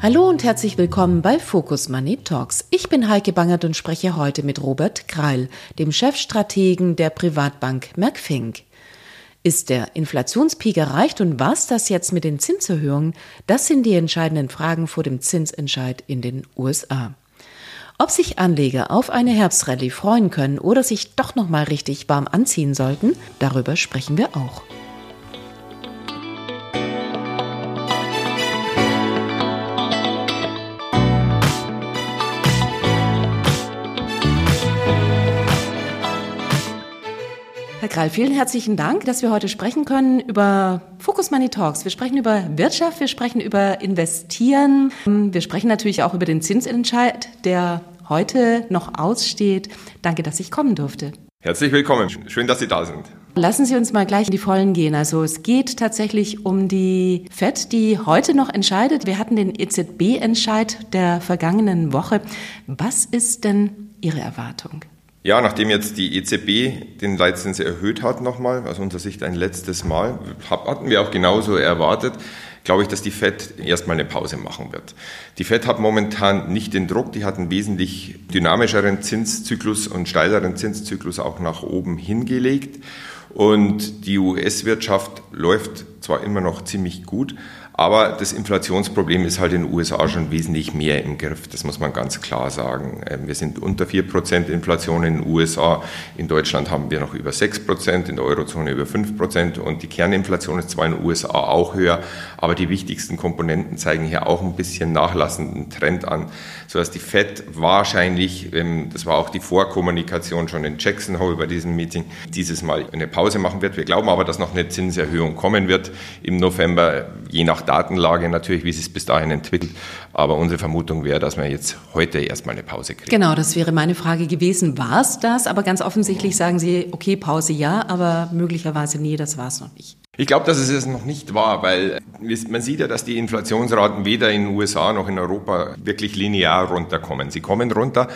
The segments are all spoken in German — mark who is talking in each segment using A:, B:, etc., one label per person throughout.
A: Hallo und herzlich willkommen bei Focus Money Talks. Ich bin Heike Bangert und spreche heute mit Robert Kreil, dem Chefstrategen der Privatbank Merckfink. Ist der Inflationspeak erreicht und was das jetzt mit den Zinserhöhungen? Das sind die entscheidenden Fragen vor dem Zinsentscheid in den USA. Ob sich Anleger auf eine Herbstrallye freuen können oder sich doch noch mal richtig warm anziehen sollten, darüber sprechen wir auch. Herr Krall, vielen herzlichen Dank, dass wir heute sprechen können über Focus Money Talks. Wir sprechen über Wirtschaft, wir sprechen über Investieren. Wir sprechen natürlich auch über den Zinsentscheid, der heute noch aussteht. Danke, dass ich kommen durfte.
B: Herzlich willkommen. Schön, dass Sie da sind.
A: Lassen Sie uns mal gleich in die Vollen gehen. Also es geht tatsächlich um die FED, die heute noch entscheidet. Wir hatten den EZB-Entscheid der vergangenen Woche. Was ist denn Ihre Erwartung?
B: Ja, nachdem jetzt die EZB den Leitzins erhöht hat nochmal, aus unserer Sicht ein letztes Mal, hatten wir auch genauso erwartet, glaube ich, dass die FED erstmal eine Pause machen wird. Die FED hat momentan nicht den Druck, die hat einen wesentlich dynamischeren Zinszyklus und steileren Zinszyklus auch nach oben hingelegt. Und die US-Wirtschaft läuft zwar immer noch ziemlich gut, aber das Inflationsproblem ist halt in den USA schon wesentlich mehr im Griff. Das muss man ganz klar sagen. Ähm, wir sind unter 4% Inflation in den USA. In Deutschland haben wir noch über 6%, in der Eurozone über 5%. Und die Kerninflation ist zwar in den USA auch höher, aber die wichtigsten Komponenten zeigen hier auch ein bisschen nachlassenden Trend an, sodass die Fed wahrscheinlich, ähm, das war auch die Vorkommunikation schon in Jackson Hole bei diesem Meeting, dieses Mal eine Pause machen wird. Wir glauben aber, dass noch eine Zinserhöhung kommen wird im November, je nach Datenlage natürlich, wie es sich bis dahin entwickelt. Aber unsere Vermutung wäre, dass wir jetzt heute erstmal eine Pause kriegen.
A: Genau, das wäre meine Frage gewesen. War es das? Aber ganz offensichtlich sagen Sie, okay, Pause ja, aber möglicherweise nee, das war es noch nicht.
B: Ich glaube, dass es es noch nicht war, weil man sieht ja, dass die Inflationsraten weder in den USA noch in Europa wirklich linear runterkommen. Sie kommen runter,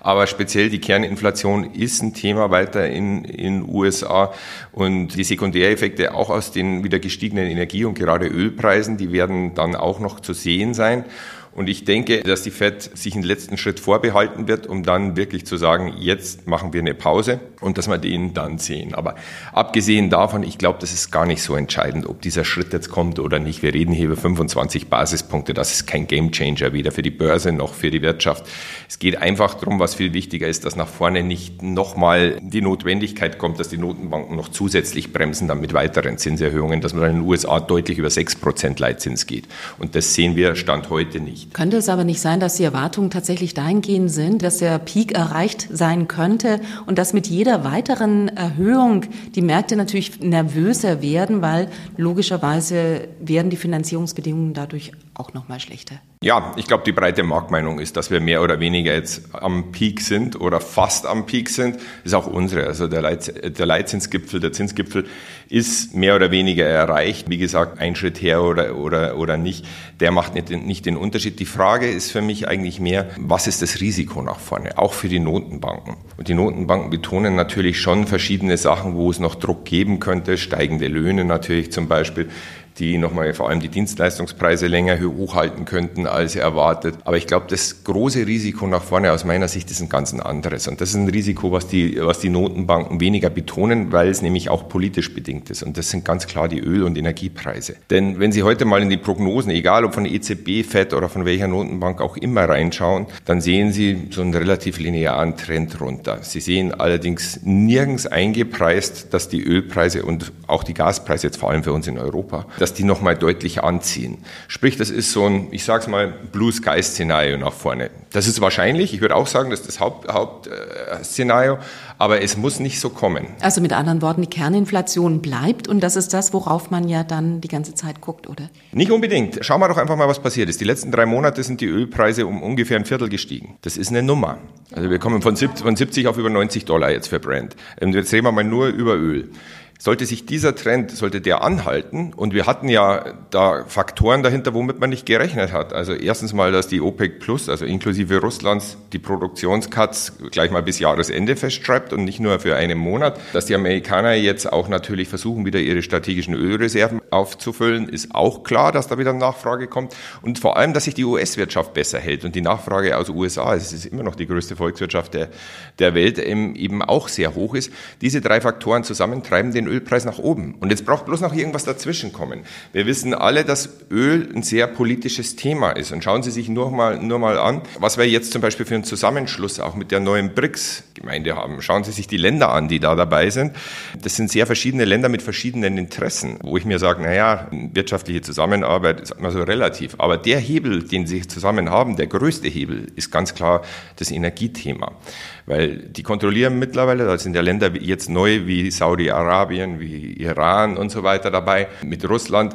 B: aber speziell die Kerninflation ist ein Thema weiter in den USA und die Sekundäreffekte auch aus den wieder gestiegenen Energie- und gerade Ölpreisen, die werden dann auch noch zu sehen sein. Und ich denke, dass die Fed sich einen letzten Schritt vorbehalten wird, um dann wirklich zu sagen, jetzt machen wir eine Pause und dass wir den dann sehen. Aber abgesehen davon, ich glaube, das ist gar nicht so entscheidend, ob dieser Schritt jetzt kommt oder nicht. Wir reden hier über 25 Basispunkte. Das ist kein Gamechanger, weder für die Börse noch für die Wirtschaft. Es geht einfach darum, was viel wichtiger ist, dass nach vorne nicht nochmal die Notwendigkeit kommt, dass die Notenbanken noch zusätzlich bremsen, dann mit weiteren Zinserhöhungen, dass man in den USA deutlich über 6 Prozent Leitzins geht. Und das sehen wir Stand heute nicht
A: nicht. Könnte es aber nicht sein, dass die Erwartungen tatsächlich dahingehend sind, dass der Peak erreicht sein könnte und dass mit jeder weiteren Erhöhung die Märkte natürlich nervöser werden, weil logischerweise werden die Finanzierungsbedingungen dadurch auch noch mal schlechter?
B: Ja, ich glaube, die breite Marktmeinung ist, dass wir mehr oder weniger jetzt am Peak sind oder fast am Peak sind. Ist auch unsere. Also der, Leit, der Leitzinsgipfel, der Zinsgipfel ist mehr oder weniger erreicht. Wie gesagt, ein Schritt her oder, oder, oder nicht, der macht nicht, nicht den Unterschied. Die Frage ist für mich eigentlich mehr, was ist das Risiko nach vorne, auch für die Notenbanken? Und die Notenbanken betonen natürlich schon verschiedene Sachen, wo es noch Druck geben könnte, steigende Löhne natürlich zum Beispiel die nochmal vor allem die Dienstleistungspreise länger hochhalten könnten als erwartet. Aber ich glaube, das große Risiko nach vorne aus meiner Sicht ist ein ganz anderes. Und das ist ein Risiko, was die, was die Notenbanken weniger betonen, weil es nämlich auch politisch bedingt ist. Und das sind ganz klar die Öl- und Energiepreise. Denn wenn Sie heute mal in die Prognosen, egal ob von EZB, FED oder von welcher Notenbank auch immer reinschauen, dann sehen Sie so einen relativ linearen Trend runter. Sie sehen allerdings nirgends eingepreist, dass die Ölpreise und auch die Gaspreise jetzt vor allem für uns in Europa, dass die nochmal deutlich anziehen. Sprich, das ist so ein, ich sag's mal, Blue Sky Szenario nach vorne. Das ist wahrscheinlich, ich würde auch sagen, das ist das Hauptszenario, Haupt, äh, aber es muss nicht so kommen.
A: Also mit anderen Worten, die Kerninflation bleibt und das ist das, worauf man ja dann die ganze Zeit guckt, oder?
B: Nicht unbedingt. Schauen wir doch einfach mal, was passiert ist. Die letzten drei Monate sind die Ölpreise um ungefähr ein Viertel gestiegen. Das ist eine Nummer. Also wir kommen von 70 auf über 90 Dollar jetzt für Brent. Und jetzt reden wir mal nur über Öl. Sollte sich dieser Trend, sollte der anhalten, und wir hatten ja da Faktoren dahinter, womit man nicht gerechnet hat. Also erstens mal, dass die OPEC Plus, also inklusive Russlands, die Produktionscuts gleich mal bis Jahresende festschreibt und nicht nur für einen Monat. Dass die Amerikaner jetzt auch natürlich versuchen, wieder ihre strategischen Ölreserven aufzufüllen, ist auch klar, dass da wieder Nachfrage kommt. Und vor allem, dass sich die US-Wirtschaft besser hält und die Nachfrage aus den USA, es ist immer noch die größte Volkswirtschaft der, der Welt, eben auch sehr hoch ist. Diese drei Faktoren zusammen treiben den Ölpreis nach oben. Und jetzt braucht bloß noch irgendwas dazwischen kommen. Wir wissen alle, dass Öl ein sehr politisches Thema ist. Und schauen Sie sich nur mal, nur mal an, was wir jetzt zum Beispiel für einen Zusammenschluss auch mit der neuen BRICS-Gemeinde haben. Schauen Sie sich die Länder an, die da dabei sind. Das sind sehr verschiedene Länder mit verschiedenen Interessen, wo ich mir sage, naja, wirtschaftliche Zusammenarbeit ist immer so relativ. Aber der Hebel, den sie zusammen haben, der größte Hebel, ist ganz klar das Energiethema. Weil die kontrollieren mittlerweile, da sind ja Länder jetzt neu wie Saudi-Arabien, wie Iran und so weiter dabei, mit Russland,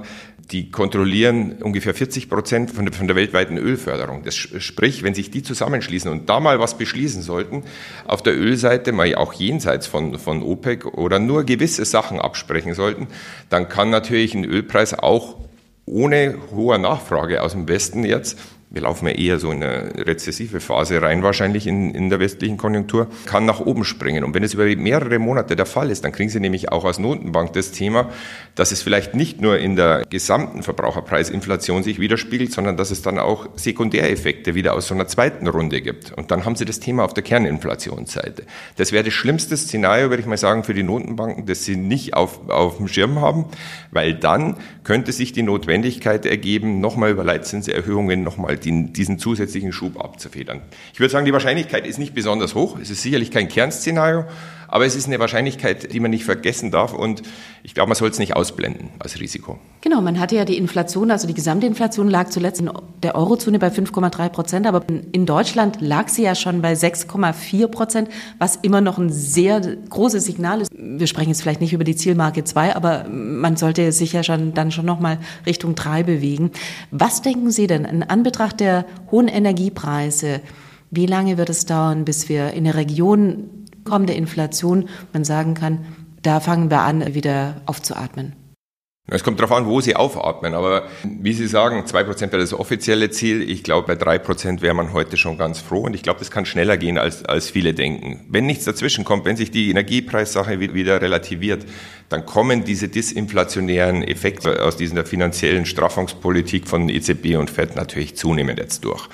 B: die kontrollieren ungefähr 40 Prozent von der, von der weltweiten Ölförderung. Das sprich, wenn sich die zusammenschließen und da mal was beschließen sollten, auf der Ölseite, mal auch jenseits von, von OPEC oder nur gewisse Sachen absprechen sollten, dann kann natürlich ein Ölpreis auch ohne hoher Nachfrage aus dem Westen jetzt wir laufen ja eher so in eine rezessive Phase rein, wahrscheinlich in, in der westlichen Konjunktur, kann nach oben springen. Und wenn es über mehrere Monate der Fall ist, dann kriegen Sie nämlich auch als Notenbank das Thema, dass es vielleicht nicht nur in der gesamten Verbraucherpreisinflation sich widerspiegelt, sondern dass es dann auch Sekundäreffekte wieder aus so einer zweiten Runde gibt. Und dann haben Sie das Thema auf der Kerninflationsseite. Das wäre das schlimmste Szenario, würde ich mal sagen, für die Notenbanken, das sie nicht auf, auf dem Schirm haben, weil dann könnte sich die Notwendigkeit ergeben, nochmal über Leitzinserhöhungen nochmal den, diesen zusätzlichen Schub abzufedern. Ich würde sagen, die Wahrscheinlichkeit ist nicht besonders hoch. Es ist sicherlich kein Kernszenario, aber es ist eine Wahrscheinlichkeit, die man nicht vergessen darf und ich glaube, man soll es nicht ausblenden als Risiko.
A: Genau, man hatte ja die Inflation, also die gesamte Inflation lag zuletzt in der Eurozone bei 5,3 Prozent, aber in Deutschland lag sie ja schon bei 6,4 Prozent, was immer noch ein sehr großes Signal ist. Wir sprechen jetzt vielleicht nicht über die Zielmarke 2, aber man sollte sich ja schon dann schon nochmal Richtung 3 bewegen. Was denken Sie denn in Anbetracht der hohen Energiepreise? Wie lange wird es dauern, bis wir in der Region kommende Inflation man sagen kann, da fangen wir an, wieder aufzuatmen.
B: Es kommt darauf an, wo Sie aufatmen, aber wie Sie sagen, zwei Prozent wäre das offizielle Ziel. Ich glaube, bei drei Prozent wäre man heute schon ganz froh und ich glaube, das kann schneller gehen, als, als viele denken. Wenn nichts dazwischen kommt, wenn sich die Energiepreissache wieder relativiert, dann kommen diese disinflationären Effekte aus dieser finanziellen Straffungspolitik von EZB und FED natürlich zunehmend jetzt durch.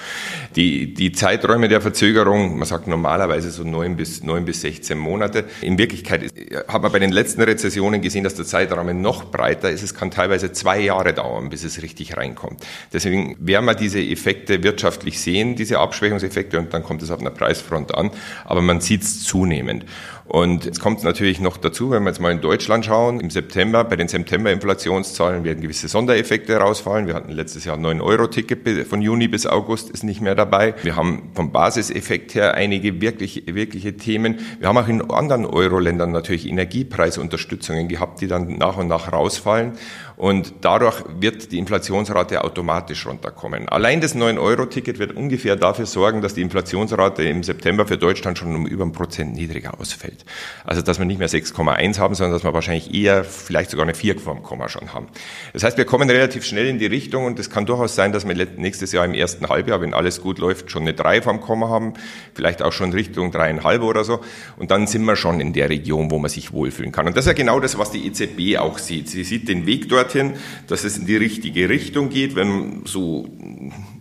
B: Die, die Zeiträume der Verzögerung, man sagt normalerweise so neun bis, neun bis 16 Monate. In Wirklichkeit hat man bei den letzten Rezessionen gesehen, dass der Zeitraum noch breiter ist. Es kann teilweise zwei Jahre dauern, bis es richtig reinkommt. Deswegen werden wir diese Effekte wirtschaftlich sehen, diese Abschwächungseffekte, und dann kommt es auf einer Preisfront an. Aber man sieht es zunehmend. Und jetzt kommt natürlich noch dazu, wenn wir jetzt mal in Deutschland schauen, im September, bei den September-Inflationszahlen werden gewisse Sondereffekte herausfallen. Wir hatten letztes Jahr ein 9-Euro-Ticket von Juni bis August, ist nicht mehr dabei. Wir haben vom Basiseffekt her einige wirklich, wirkliche Themen. Wir haben auch in anderen Euro-Ländern natürlich Energiepreisunterstützungen gehabt, die dann nach und nach rausfallen. Und dadurch wird die Inflationsrate automatisch runterkommen. Allein das 9-Euro-Ticket wird ungefähr dafür sorgen, dass die Inflationsrate im September für Deutschland schon um über ein Prozent niedriger ausfällt. Also dass wir nicht mehr 6,1 haben, sondern dass wir wahrscheinlich eher vielleicht sogar eine 4 vom Komma schon haben. Das heißt, wir kommen relativ schnell in die Richtung und es kann durchaus sein, dass wir nächstes Jahr im ersten Halbjahr, wenn alles gut läuft, schon eine 3 vom Komma haben, vielleicht auch schon Richtung dreieinhalb oder so. Und dann sind wir schon in der Region, wo man sich wohlfühlen kann. Und das ist ja genau das, was die EZB auch sieht. Sie sieht den Weg dort dorthin, dass es in die richtige Richtung geht, wenn so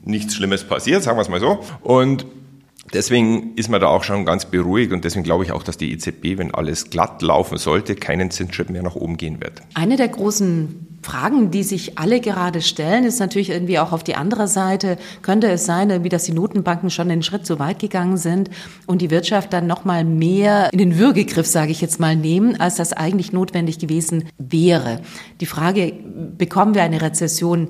B: nichts Schlimmes passiert, sagen wir es mal so. Und Deswegen ist man da auch schon ganz beruhigt und deswegen glaube ich auch, dass die EZB, wenn alles glatt laufen sollte, keinen Zinsschritt mehr nach oben gehen wird.
A: Eine der großen Fragen, die sich alle gerade stellen, ist natürlich irgendwie auch auf die andere Seite, könnte es sein, irgendwie, dass die Notenbanken schon einen Schritt zu weit gegangen sind und die Wirtschaft dann noch mal mehr in den Würgegriff, sage ich jetzt mal, nehmen, als das eigentlich notwendig gewesen wäre. Die Frage, bekommen wir eine Rezession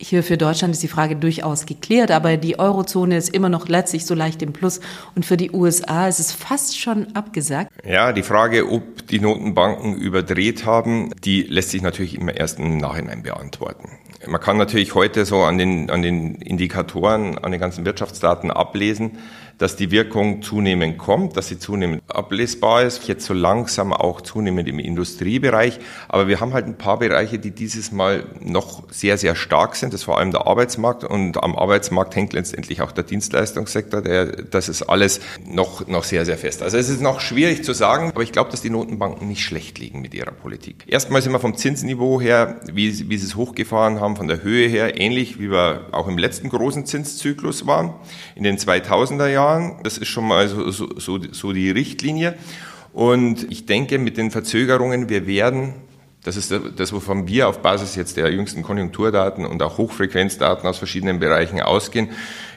A: hier für Deutschland ist die Frage durchaus geklärt, aber die Eurozone ist immer noch letztlich so leicht im Plus und für die USA ist es fast schon abgesagt.
B: Ja, die Frage, ob die Notenbanken überdreht haben, die lässt sich natürlich immer erst im Nachhinein beantworten. Man kann natürlich heute so an den, an den Indikatoren, an den ganzen Wirtschaftsdaten ablesen, dass die Wirkung zunehmend kommt, dass sie zunehmend ablesbar ist, jetzt so langsam auch zunehmend im Industriebereich. Aber wir haben halt ein paar Bereiche, die dieses Mal noch sehr, sehr stark sind. Das ist vor allem der Arbeitsmarkt und am Arbeitsmarkt hängt letztendlich auch der Dienstleistungssektor. Der, das ist alles noch, noch sehr, sehr fest. Also es ist noch schwierig zu sagen, aber ich glaube, dass die Notenbanken nicht schlecht liegen mit ihrer Politik. Erstmal sind wir vom Zinsniveau her, wie, wie sie es hochgefahren haben, von der Höhe her, ähnlich wie wir auch im letzten großen Zinszyklus waren, in den 2000er Jahren. Jahren. Das ist schon mal so, so, so, so die Richtlinie. Und ich denke, mit den Verzögerungen, wir werden das ist das, wovon wir auf Basis jetzt der jüngsten Konjunkturdaten und auch Hochfrequenzdaten aus verschiedenen Bereichen ausgehen.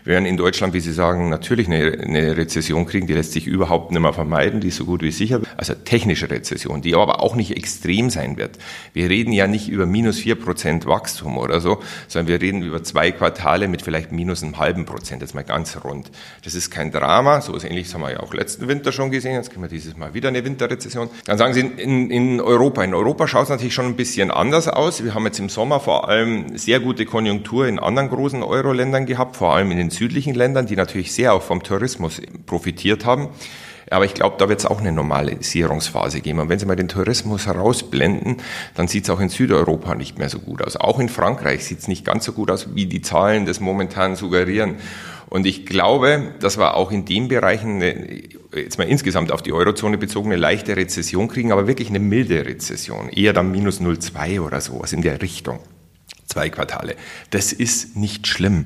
B: Wir werden in Deutschland, wie Sie sagen, natürlich eine, eine Rezession kriegen, die lässt sich überhaupt nicht mehr vermeiden, die ist so gut wie sicher. Also technische Rezession, die aber auch nicht extrem sein wird. Wir reden ja nicht über minus vier Prozent Wachstum oder so, sondern wir reden über zwei Quartale mit vielleicht minus einem halben Prozent, jetzt mal ganz rund. Das ist kein Drama, so ist ähnlich, das haben wir ja auch letzten Winter schon gesehen, jetzt kriegen wir dieses Mal wieder eine Winterrezession. Dann sagen Sie, in, in Europa, in Europa schaut es natürlich schon ein bisschen anders aus. Wir haben jetzt im Sommer vor allem sehr gute Konjunktur in anderen großen Euro-Ländern gehabt, vor allem in den südlichen Ländern, die natürlich sehr auch vom Tourismus profitiert haben. Aber ich glaube, da wird es auch eine Normalisierungsphase geben. Und wenn Sie mal den Tourismus herausblenden, dann sieht es auch in Südeuropa nicht mehr so gut aus. Auch in Frankreich sieht es nicht ganz so gut aus, wie die Zahlen das momentan suggerieren. Und ich glaube, dass wir auch in den Bereichen eine, jetzt mal insgesamt auf die Eurozone bezogen eine leichte Rezession kriegen, aber wirklich eine milde Rezession. Eher dann minus 0,2 oder sowas in der Richtung zwei Quartale. Das ist nicht schlimm.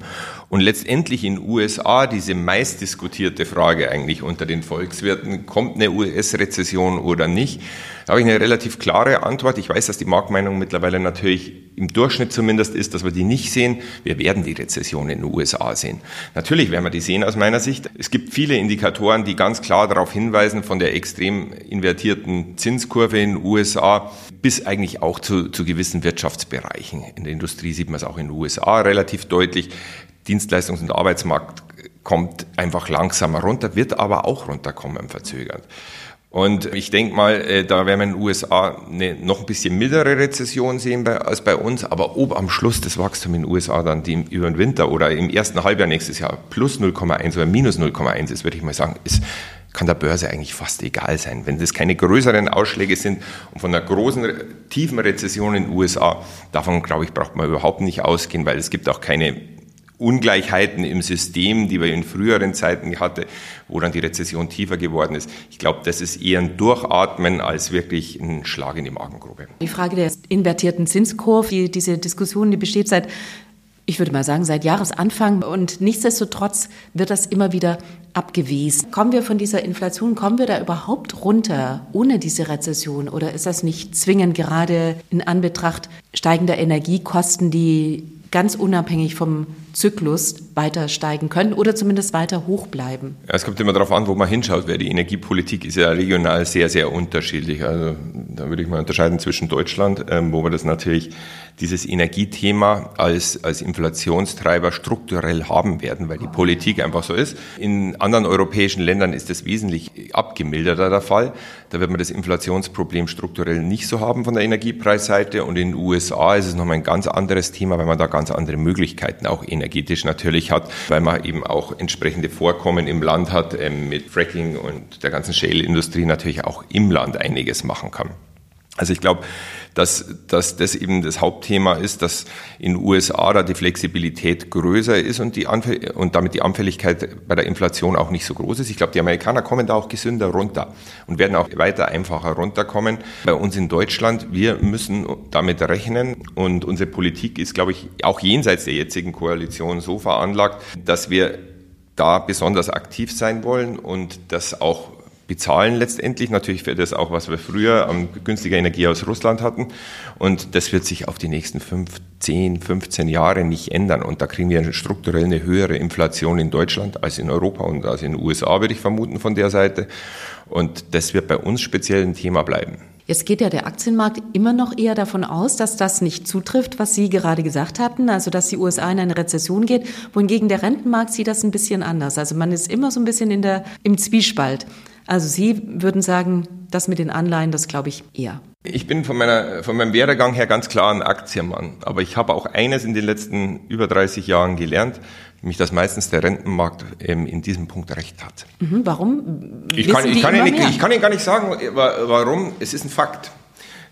B: Und letztendlich in USA diese meistdiskutierte Frage eigentlich unter den Volkswirten, kommt eine US-Rezession oder nicht? Da habe ich eine relativ klare Antwort. Ich weiß, dass die Marktmeinung mittlerweile natürlich im Durchschnitt zumindest ist, dass wir die nicht sehen. Wir werden die Rezession in den USA sehen. Natürlich werden wir die sehen aus meiner Sicht. Es gibt viele Indikatoren, die ganz klar darauf hinweisen, von der extrem invertierten Zinskurve in den USA bis eigentlich auch zu, zu gewissen Wirtschaftsbereichen. In der Industrie sieht man es auch in den USA relativ deutlich. Dienstleistungs- und Arbeitsmarkt kommt einfach langsamer runter, wird aber auch runterkommen verzögert. Und ich denke mal, äh, da werden wir in den USA eine noch ein bisschen mildere Rezession sehen als bei uns. Aber ob am Schluss das Wachstum in den USA dann die über den Winter oder im ersten Halbjahr nächstes Jahr plus 0,1 oder minus 0,1 ist, würde ich mal sagen, ist kann der Börse eigentlich fast egal sein. Wenn das keine größeren Ausschläge sind und von einer großen, tiefen Rezession in den USA, davon, glaube ich, braucht man überhaupt nicht ausgehen, weil es gibt auch keine Ungleichheiten im System, die wir in früheren Zeiten hatte, wo dann die Rezession tiefer geworden ist. Ich glaube, das ist eher ein Durchatmen als wirklich ein Schlag in die Magengrube.
A: Die Frage der invertierten Zinskurve, die, diese Diskussion, die besteht seit ich würde mal sagen, seit Jahresanfang. Und nichtsdestotrotz wird das immer wieder abgewiesen. Kommen wir von dieser Inflation, kommen wir da überhaupt runter ohne diese Rezession? Oder ist das nicht zwingend gerade in Anbetracht steigender Energiekosten, die ganz unabhängig vom Zyklus weiter steigen können oder zumindest weiter hoch bleiben.
B: Ja, es kommt immer darauf an, wo man hinschaut, weil die Energiepolitik ist ja regional sehr, sehr unterschiedlich. Also da würde ich mal unterscheiden zwischen Deutschland, ähm, wo wir das natürlich dieses Energiethema als, als Inflationstreiber strukturell haben werden, weil die Politik einfach so ist. In anderen europäischen Ländern ist das wesentlich abgemilderter der Fall. Da wird man das Inflationsproblem strukturell nicht so haben von der Energiepreisseite. Und in den USA ist es nochmal ein ganz anderes Thema, weil man da ganz andere Möglichkeiten auch energetisch natürlich hat, weil man eben auch entsprechende Vorkommen im Land hat, ähm, mit Fracking und der ganzen Shale-Industrie natürlich auch im Land einiges machen kann. Also ich glaube, dass, dass das eben das Hauptthema ist, dass in den USA da die Flexibilität größer ist und, die und damit die Anfälligkeit bei der Inflation auch nicht so groß ist. Ich glaube, die Amerikaner kommen da auch gesünder runter und werden auch weiter einfacher runterkommen. Bei uns in Deutschland, wir müssen damit rechnen und unsere Politik ist, glaube ich, auch jenseits der jetzigen Koalition so veranlagt, dass wir da besonders aktiv sein wollen und das auch bezahlen letztendlich. Natürlich für das auch, was wir früher an günstiger Energie aus Russland hatten. Und das wird sich auf die nächsten 5, 10, 15 Jahre nicht ändern. Und da kriegen wir strukturell eine höhere Inflation in Deutschland als in Europa und als in den USA, würde ich vermuten, von der Seite. Und das wird bei uns speziell ein Thema bleiben.
A: Jetzt geht ja der Aktienmarkt immer noch eher davon aus, dass das nicht zutrifft, was Sie gerade gesagt hatten, also dass die USA in eine Rezession geht, wohingegen der Rentenmarkt sieht das ein bisschen anders. Also man ist immer so ein bisschen in der, im Zwiespalt. Also Sie würden sagen, das mit den Anleihen, das glaube ich eher.
B: Ich bin von, meiner, von meinem Werdegang her ganz klar ein Aktienmann. Aber ich habe auch eines in den letzten über 30 Jahren gelernt, nämlich dass meistens der Rentenmarkt ähm, in diesem Punkt recht hat.
A: Mhm, warum?
B: Ich kann, ich, kann Ihnen, ich kann Ihnen gar nicht sagen, warum. Es ist ein Fakt.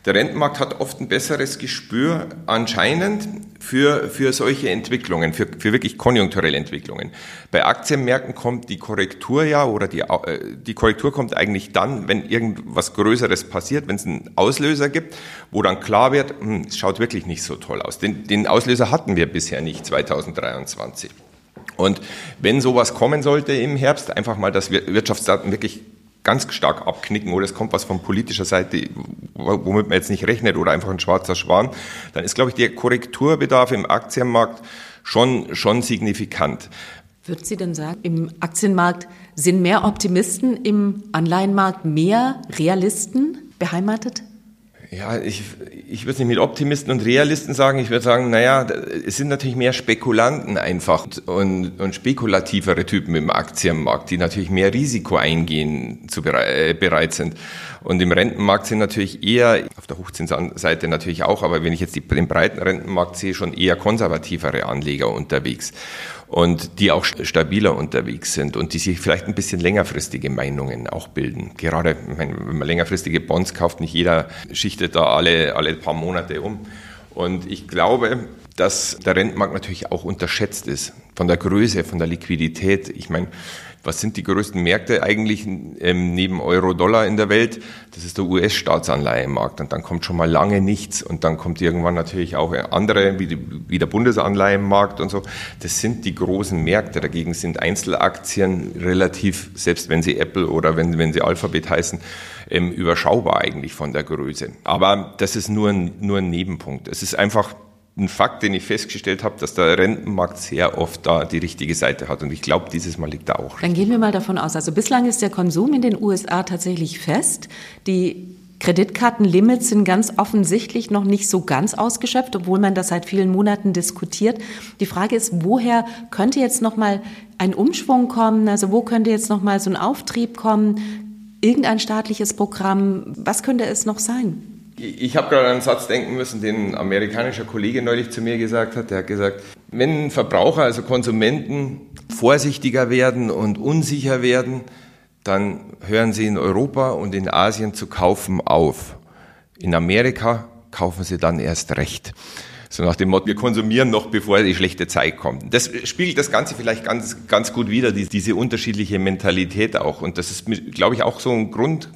B: Der Rentenmarkt hat oft ein besseres Gespür anscheinend für, für solche Entwicklungen, für, für wirklich konjunkturelle Entwicklungen. Bei Aktienmärkten kommt die Korrektur ja oder die, äh, die Korrektur kommt eigentlich dann, wenn irgendwas Größeres passiert, wenn es einen Auslöser gibt, wo dann klar wird, hm, es schaut wirklich nicht so toll aus. Den, den Auslöser hatten wir bisher nicht 2023. Und wenn sowas kommen sollte im Herbst, einfach mal, dass Wirtschaftsdaten wirklich ganz stark abknicken oder es kommt was von politischer Seite, womit man jetzt nicht rechnet oder einfach ein schwarzer Schwan, dann ist, glaube ich, der Korrekturbedarf im Aktienmarkt schon, schon signifikant.
A: Würden Sie denn sagen, im Aktienmarkt sind mehr Optimisten, im Anleihenmarkt mehr Realisten beheimatet?
B: Ja, ich, ich würde nicht mit Optimisten und Realisten sagen. Ich würde sagen, naja, es sind natürlich mehr Spekulanten einfach und, und spekulativere Typen im Aktienmarkt, die natürlich mehr Risiko eingehen zu bereit, äh, bereit sind. Und im Rentenmarkt sind natürlich eher, auf der Hochzinsseite natürlich auch, aber wenn ich jetzt die, den breiten Rentenmarkt sehe, schon eher konservativere Anleger unterwegs und die auch stabiler unterwegs sind und die sich vielleicht ein bisschen längerfristige Meinungen auch bilden. Gerade wenn man längerfristige Bonds kauft, nicht jeder schichtet da alle, alle paar Monate um. Und ich glaube, dass der Rentenmarkt natürlich auch unterschätzt ist von der Größe, von der Liquidität. Ich meine, was sind die größten Märkte eigentlich ähm, neben Euro-Dollar in der Welt? Das ist der US-Staatsanleihenmarkt. Und dann kommt schon mal lange nichts. Und dann kommt irgendwann natürlich auch andere, wie, die, wie der Bundesanleihenmarkt und so. Das sind die großen Märkte. Dagegen sind Einzelaktien relativ, selbst wenn sie Apple oder wenn, wenn sie Alphabet heißen, ähm, überschaubar eigentlich von der Größe. Aber das ist nur ein, nur ein Nebenpunkt. Es ist einfach ein Fakt, den ich festgestellt habe, dass der Rentenmarkt sehr oft da die richtige Seite hat. Und ich glaube, dieses Mal liegt da auch.
A: Dann gehen wir mal davon aus. Also bislang ist der Konsum in den USA tatsächlich fest. Die Kreditkartenlimits sind ganz offensichtlich noch nicht so ganz ausgeschöpft, obwohl man das seit vielen Monaten diskutiert. Die Frage ist, woher könnte jetzt noch mal ein Umschwung kommen? Also wo könnte jetzt noch mal so ein Auftrieb kommen? Irgendein staatliches Programm? Was könnte es noch sein?
B: Ich habe gerade an einen Satz denken müssen, den ein amerikanischer Kollege neulich zu mir gesagt hat. Der hat gesagt, wenn Verbraucher, also Konsumenten, vorsichtiger werden und unsicher werden, dann hören sie in Europa und in Asien zu kaufen auf. In Amerika kaufen sie dann erst recht. So nach dem Motto, wir konsumieren noch, bevor die schlechte Zeit kommt. Das spiegelt das Ganze vielleicht ganz, ganz gut wider, diese unterschiedliche Mentalität auch. Und das ist, glaube ich, auch so ein Grund,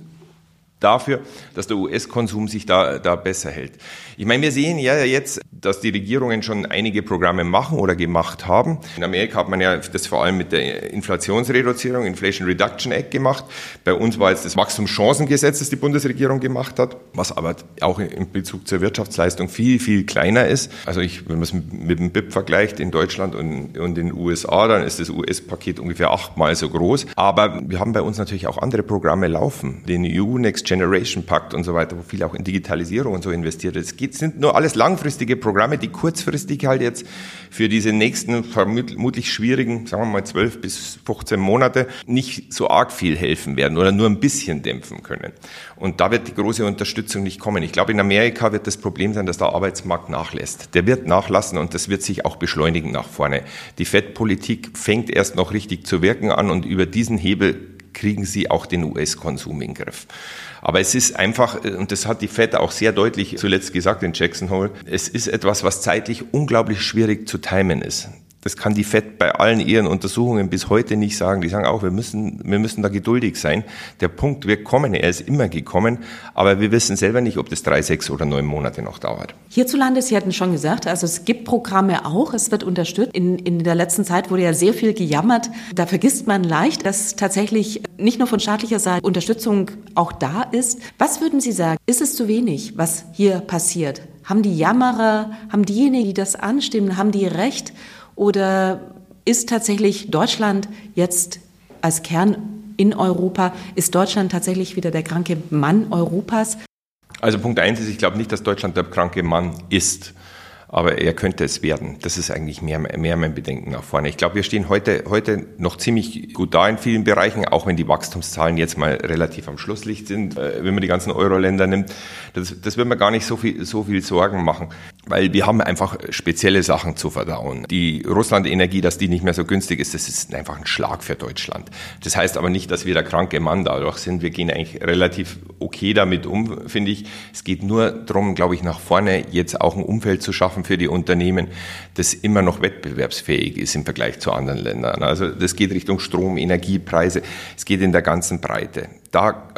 B: dafür, dass der US-Konsum sich da, da besser hält. Ich meine, wir sehen ja jetzt, dass die Regierungen schon einige Programme machen oder gemacht haben. In Amerika hat man ja das vor allem mit der Inflationsreduzierung, Inflation Reduction Act gemacht. Bei uns war jetzt das Wachstumschancengesetz, das die Bundesregierung gemacht hat, was aber auch in Bezug zur Wirtschaftsleistung viel, viel kleiner ist. Also ich, wenn man es mit dem BIP vergleicht in Deutschland und, und in den USA, dann ist das US-Paket ungefähr achtmal so groß. Aber wir haben bei uns natürlich auch andere Programme laufen. Den EU Next Generation Pakt und so weiter, wo viel auch in Digitalisierung und so investiert ist. Es sind nur alles langfristige Programme, die kurzfristig halt jetzt für diese nächsten vermutlich schwierigen, sagen wir mal 12 bis 15 Monate nicht so arg viel helfen werden oder nur ein bisschen dämpfen können. Und da wird die große Unterstützung nicht kommen. Ich glaube, in Amerika wird das Problem sein, dass der Arbeitsmarkt nachlässt. Der wird nachlassen und das wird sich auch beschleunigen nach vorne. Die Fettpolitik fängt erst noch richtig zu wirken an und über diesen Hebel kriegen sie auch den US-Konsum in den Griff. Aber es ist einfach, und das hat die FED auch sehr deutlich zuletzt gesagt in Jackson Hole, es ist etwas, was zeitlich unglaublich schwierig zu timen ist. Das kann die FED bei allen ihren Untersuchungen bis heute nicht sagen. Die sagen auch, wir müssen, wir müssen da geduldig sein. Der Punkt wird kommen, er ist immer gekommen, aber wir wissen selber nicht, ob das drei, sechs oder neun Monate noch dauert.
A: Hierzulande, Sie hatten schon gesagt, also es gibt Programme auch, es wird unterstützt. In, in der letzten Zeit wurde ja sehr viel gejammert. Da vergisst man leicht, dass tatsächlich nicht nur von staatlicher Seite Unterstützung auch da ist. Was würden Sie sagen? Ist es zu wenig, was hier passiert? Haben die Jammerer, haben diejenigen, die das anstimmen, haben die recht? Oder ist tatsächlich Deutschland jetzt als Kern in Europa, ist Deutschland tatsächlich wieder der kranke Mann Europas?
B: Also Punkt eins ist, ich glaube nicht, dass Deutschland der kranke Mann ist aber er könnte es werden. Das ist eigentlich mehr, mehr mein Bedenken nach vorne. Ich glaube, wir stehen heute, heute noch ziemlich gut da in vielen Bereichen, auch wenn die Wachstumszahlen jetzt mal relativ am Schlusslicht sind, äh, wenn man die ganzen Euro-Länder nimmt. Das, das wird mir gar nicht so viel, so viel Sorgen machen, weil wir haben einfach spezielle Sachen zu verdauen. Die Russland-Energie, dass die nicht mehr so günstig ist, das ist einfach ein Schlag für Deutschland. Das heißt aber nicht, dass wir der kranke Mann dadurch sind. Wir gehen eigentlich relativ okay damit um, finde ich. Es geht nur darum, glaube ich, nach vorne jetzt auch ein Umfeld zu schaffen, für die Unternehmen, das immer noch wettbewerbsfähig ist im Vergleich zu anderen Ländern. Also das geht Richtung Strom, Energiepreise, es geht in der ganzen Breite. Da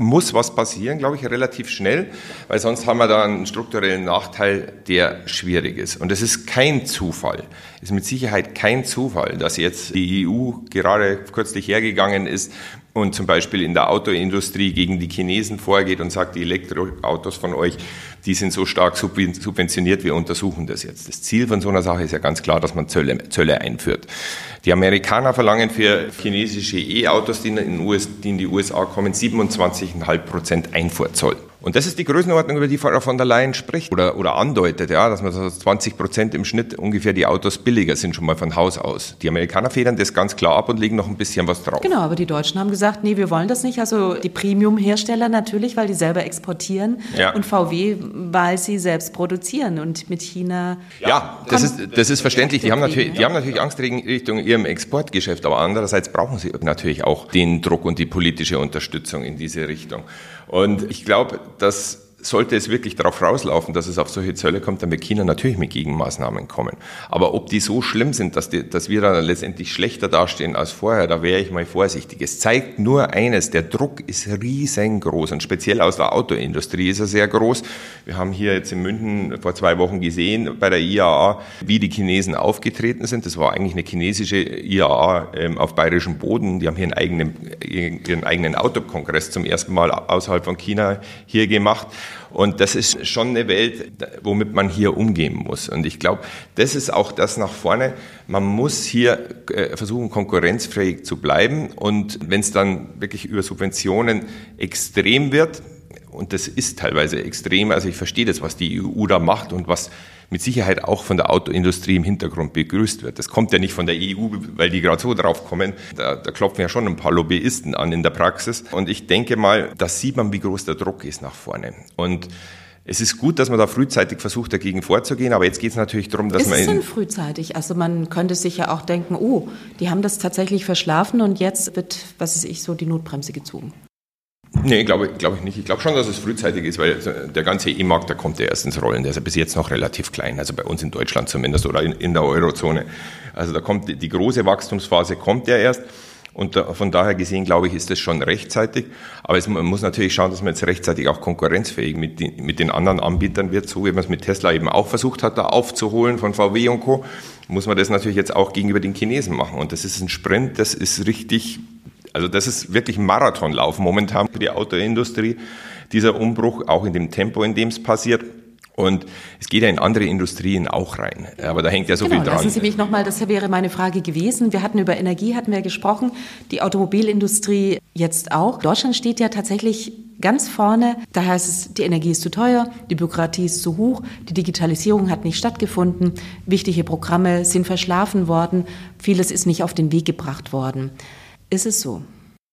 B: muss was passieren, glaube ich, relativ schnell, weil sonst haben wir da einen strukturellen Nachteil, der schwierig ist. Und es ist kein Zufall, es ist mit Sicherheit kein Zufall, dass jetzt die EU gerade kürzlich hergegangen ist und zum Beispiel in der Autoindustrie gegen die Chinesen vorgeht und sagt, die Elektroautos von euch, die sind so stark subventioniert, wir untersuchen das jetzt. Das Ziel von so einer Sache ist ja ganz klar, dass man Zölle, Zölle einführt. Die Amerikaner verlangen für chinesische E-Autos, die in, die in die USA kommen, 27,5 Prozent Einfuhrzoll. Und das ist die Größenordnung, über die Frau von der Leyen spricht oder, oder andeutet, ja, dass man so 20 Prozent im Schnitt ungefähr die Autos billiger sind schon mal von Haus aus. Die Amerikaner federn das ganz klar ab und legen noch ein bisschen was drauf.
A: Genau, aber die Deutschen haben gesagt, nee, wir wollen das nicht. Also die Premium-Hersteller natürlich, weil die selber exportieren ja. und VW, weil sie selbst produzieren und mit China.
B: Ja, das ist, das ist verständlich. Die haben natürlich, die haben natürlich Angst Richtung ihrem Exportgeschäft, aber andererseits brauchen sie natürlich auch den Druck und die politische Unterstützung in diese Richtung. Und ich glaube, dass sollte es wirklich darauf rauslaufen, dass es auf solche Zölle kommt, dann wird China natürlich mit Gegenmaßnahmen kommen. Aber ob die so schlimm sind, dass, die, dass wir dann letztendlich schlechter dastehen als vorher, da wäre ich mal vorsichtig. Es zeigt nur eines, der Druck ist riesengroß und speziell aus der Autoindustrie ist er sehr groß. Wir haben hier jetzt in München vor zwei Wochen gesehen bei der IAA, wie die Chinesen aufgetreten sind. Das war eigentlich eine chinesische IAA ähm, auf bayerischem Boden. Die haben hier einen eigenen, ihren eigenen Autokongress zum ersten Mal außerhalb von China hier gemacht. Und das ist schon eine Welt, womit man hier umgehen muss. Und ich glaube, das ist auch das nach vorne. Man muss hier äh, versuchen, konkurrenzfähig zu bleiben. Und wenn es dann wirklich über Subventionen extrem wird, und das ist teilweise extrem, also ich verstehe das, was die EU da macht und was mit Sicherheit auch von der Autoindustrie im Hintergrund begrüßt wird. Das kommt ja nicht von der EU, weil die gerade so drauf kommen. Da, da klopfen ja schon ein paar Lobbyisten an in der Praxis. Und ich denke mal, da sieht man, wie groß der Druck ist nach vorne. Und es ist gut, dass man da frühzeitig versucht, dagegen vorzugehen, aber jetzt geht es natürlich darum, dass
A: ist
B: man.
A: Ist denn frühzeitig? Also man könnte sich ja auch denken, oh, die haben das tatsächlich verschlafen und jetzt wird, was weiß ich, so die Notbremse gezogen.
B: Nee, glaube glaub ich nicht. Ich glaube schon, dass es frühzeitig ist, weil der ganze E-Markt, der kommt ja erst ins Rollen. Der ist ja bis jetzt noch relativ klein, also bei uns in Deutschland zumindest oder in, in der Eurozone. Also da kommt die, die große Wachstumsphase kommt ja erst. Und da, von daher gesehen, glaube ich, ist das schon rechtzeitig. Aber es, man muss natürlich schauen, dass man jetzt rechtzeitig auch konkurrenzfähig mit, die, mit den anderen Anbietern wird, so wie man es mit Tesla eben auch versucht hat, da aufzuholen von VW und Co., muss man das natürlich jetzt auch gegenüber den Chinesen machen. Und das ist ein Sprint, das ist richtig also das ist wirklich ein Marathonlauf momentan für die Autoindustrie, dieser Umbruch, auch in dem Tempo, in dem es passiert. Und es geht ja in andere Industrien auch rein. Aber da hängt ja so
A: genau,
B: viel dran.
A: Lassen Sie mich nochmal, das wäre meine Frage gewesen. Wir hatten über Energie, hatten wir gesprochen, die Automobilindustrie jetzt auch. Deutschland steht ja tatsächlich ganz vorne. Da heißt es, die Energie ist zu teuer, die Bürokratie ist zu hoch, die Digitalisierung hat nicht stattgefunden, wichtige Programme sind verschlafen worden, vieles ist nicht auf den Weg gebracht worden. Ist es so?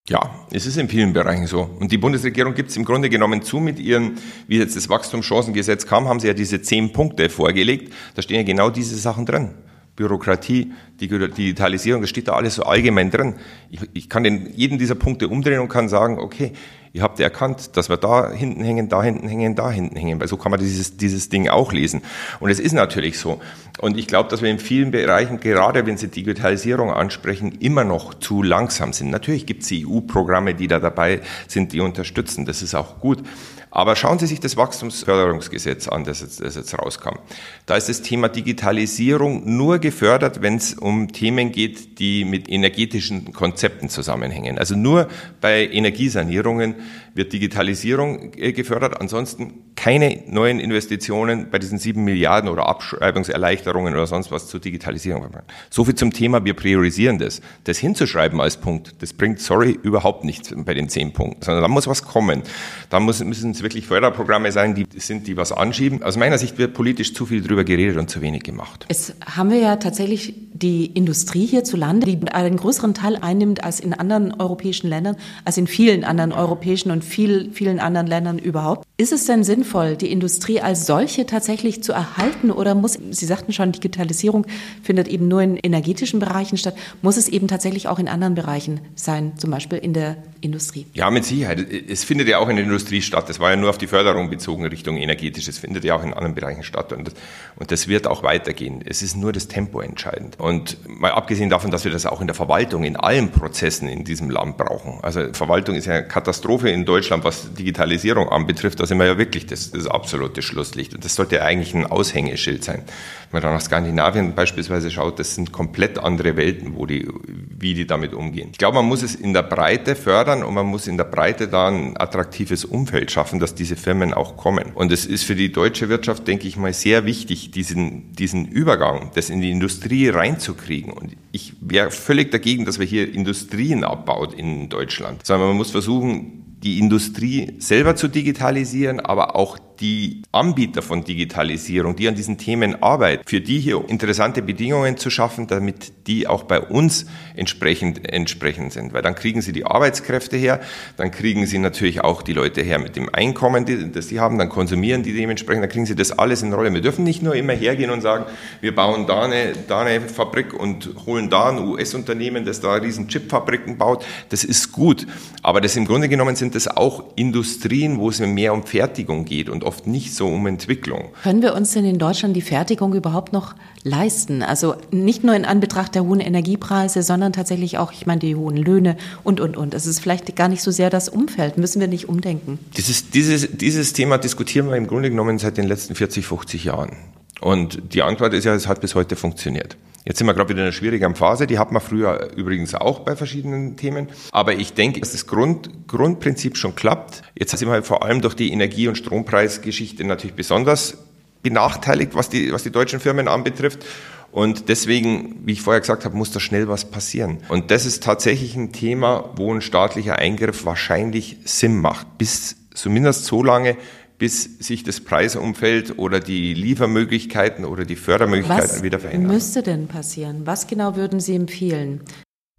B: Ja, es ist in vielen Bereichen so. Und die Bundesregierung gibt es im Grunde genommen zu mit ihren, wie jetzt das Wachstumschancengesetz kam, haben sie ja diese zehn Punkte vorgelegt. Da stehen ja genau diese Sachen drin. Bürokratie, die Digitalisierung, das steht da alles so allgemein drin. Ich, ich kann den, jeden dieser Punkte umdrehen und kann sagen, okay, ihr habt erkannt, dass wir da hinten hängen, da hinten hängen, da hinten hängen, weil so kann man dieses, dieses Ding auch lesen. Und es ist natürlich so. Und ich glaube, dass wir in vielen Bereichen, gerade wenn Sie Digitalisierung ansprechen, immer noch zu langsam sind. Natürlich gibt es EU-Programme, die da dabei sind, die unterstützen. Das ist auch gut. Aber schauen Sie sich das Wachstumsförderungsgesetz an, das jetzt, das jetzt rauskam. Da ist das Thema Digitalisierung nur gefördert, wenn es um Themen geht, die mit energetischen Konzepten zusammenhängen. Also nur bei Energiesanierungen wird Digitalisierung äh, gefördert, ansonsten keine neuen Investitionen bei diesen sieben Milliarden oder Abschreibungserleichterungen oder sonst was zur Digitalisierung. So viel zum Thema, wir priorisieren das. Das hinzuschreiben als Punkt, das bringt, sorry, überhaupt nichts bei den zehn Punkten, sondern da muss was kommen. Da müssen es wirklich Förderprogramme sein, die sind, die was anschieben. Aus meiner Sicht wird politisch zu viel drüber geredet und zu wenig gemacht.
A: Es haben wir ja tatsächlich die Industrie hierzulande, die einen größeren Teil einnimmt als in anderen europäischen Ländern, als in vielen anderen europäischen und viel, vielen anderen Ländern überhaupt. Ist es denn sinnvoll, die Industrie als solche tatsächlich zu erhalten oder muss, Sie sagten schon, Digitalisierung findet eben nur in energetischen Bereichen statt, muss es eben tatsächlich auch in anderen Bereichen sein, zum Beispiel in der Industrie?
B: Ja, mit Sicherheit. Es findet ja auch in der Industrie statt. Das war ja nur auf die Förderung bezogen Richtung energetisch. Es findet ja auch in anderen Bereichen statt und das, und das wird auch weitergehen. Es ist nur das Tempo entscheidend. Und mal abgesehen davon, dass wir das auch in der Verwaltung, in allen Prozessen in diesem Land brauchen. Also Verwaltung ist ja eine Katastrophe in Deutschland, was Digitalisierung anbetrifft. Da sind wir ja wirklich das, das absolute Schlusslicht. Und das sollte eigentlich ein Aushängeschild sein. Wenn man dann nach Skandinavien beispielsweise schaut, das sind komplett andere Welten, wo die, wie die damit umgehen. Ich glaube, man muss es in der Breite fördern und man muss in der Breite da ein attraktives Umfeld schaffen, dass diese Firmen auch kommen. Und es ist für die deutsche Wirtschaft, denke ich mal, sehr wichtig, diesen, diesen Übergang, das in die Industrie reinzukriegen. Und ich wäre völlig dagegen, dass wir hier Industrien abbaut in Deutschland, sondern man muss versuchen, die Industrie selber zu digitalisieren, aber auch die Anbieter von Digitalisierung, die an diesen Themen arbeiten, für die hier interessante Bedingungen zu schaffen, damit die auch bei uns entsprechend, entsprechend sind. Weil dann kriegen sie die Arbeitskräfte her, dann kriegen sie natürlich auch die Leute her mit dem Einkommen, das sie haben, dann konsumieren die dementsprechend, dann kriegen sie das alles in Rolle. Wir dürfen nicht nur immer hergehen und sagen, wir bauen da eine, da eine Fabrik und holen da ein US-Unternehmen, das da riesen Chipfabriken baut. Das ist gut. Aber das im Grunde genommen sind das auch Industrien, wo es mehr um Fertigung geht und oft nicht so um Entwicklung.
A: Können wir uns denn in Deutschland die Fertigung überhaupt noch leisten? Also nicht nur in Anbetracht der hohen Energiepreise, sondern tatsächlich auch, ich meine, die hohen Löhne und, und, und. Es ist vielleicht gar nicht so sehr das Umfeld. Müssen wir nicht umdenken?
B: Dieses, dieses, dieses Thema diskutieren wir im Grunde genommen seit den letzten 40, 50 Jahren. Und die Antwort ist ja, es hat bis heute funktioniert. Jetzt sind wir gerade wieder in einer schwierigen Phase, die hat man früher übrigens auch bei verschiedenen Themen. Aber ich denke, dass das Grund, Grundprinzip schon klappt. Jetzt sind wir vor allem durch die Energie- und Strompreisgeschichte natürlich besonders benachteiligt, was die, was die deutschen Firmen anbetrifft. Und deswegen, wie ich vorher gesagt habe, muss da schnell was passieren. Und das ist tatsächlich ein Thema, wo ein staatlicher Eingriff wahrscheinlich Sinn macht. Bis zumindest so lange, bis sich das Preisumfeld oder die Liefermöglichkeiten oder die Fördermöglichkeiten
A: Was
B: wieder verändern.
A: Was müsste denn passieren? Was genau würden Sie empfehlen?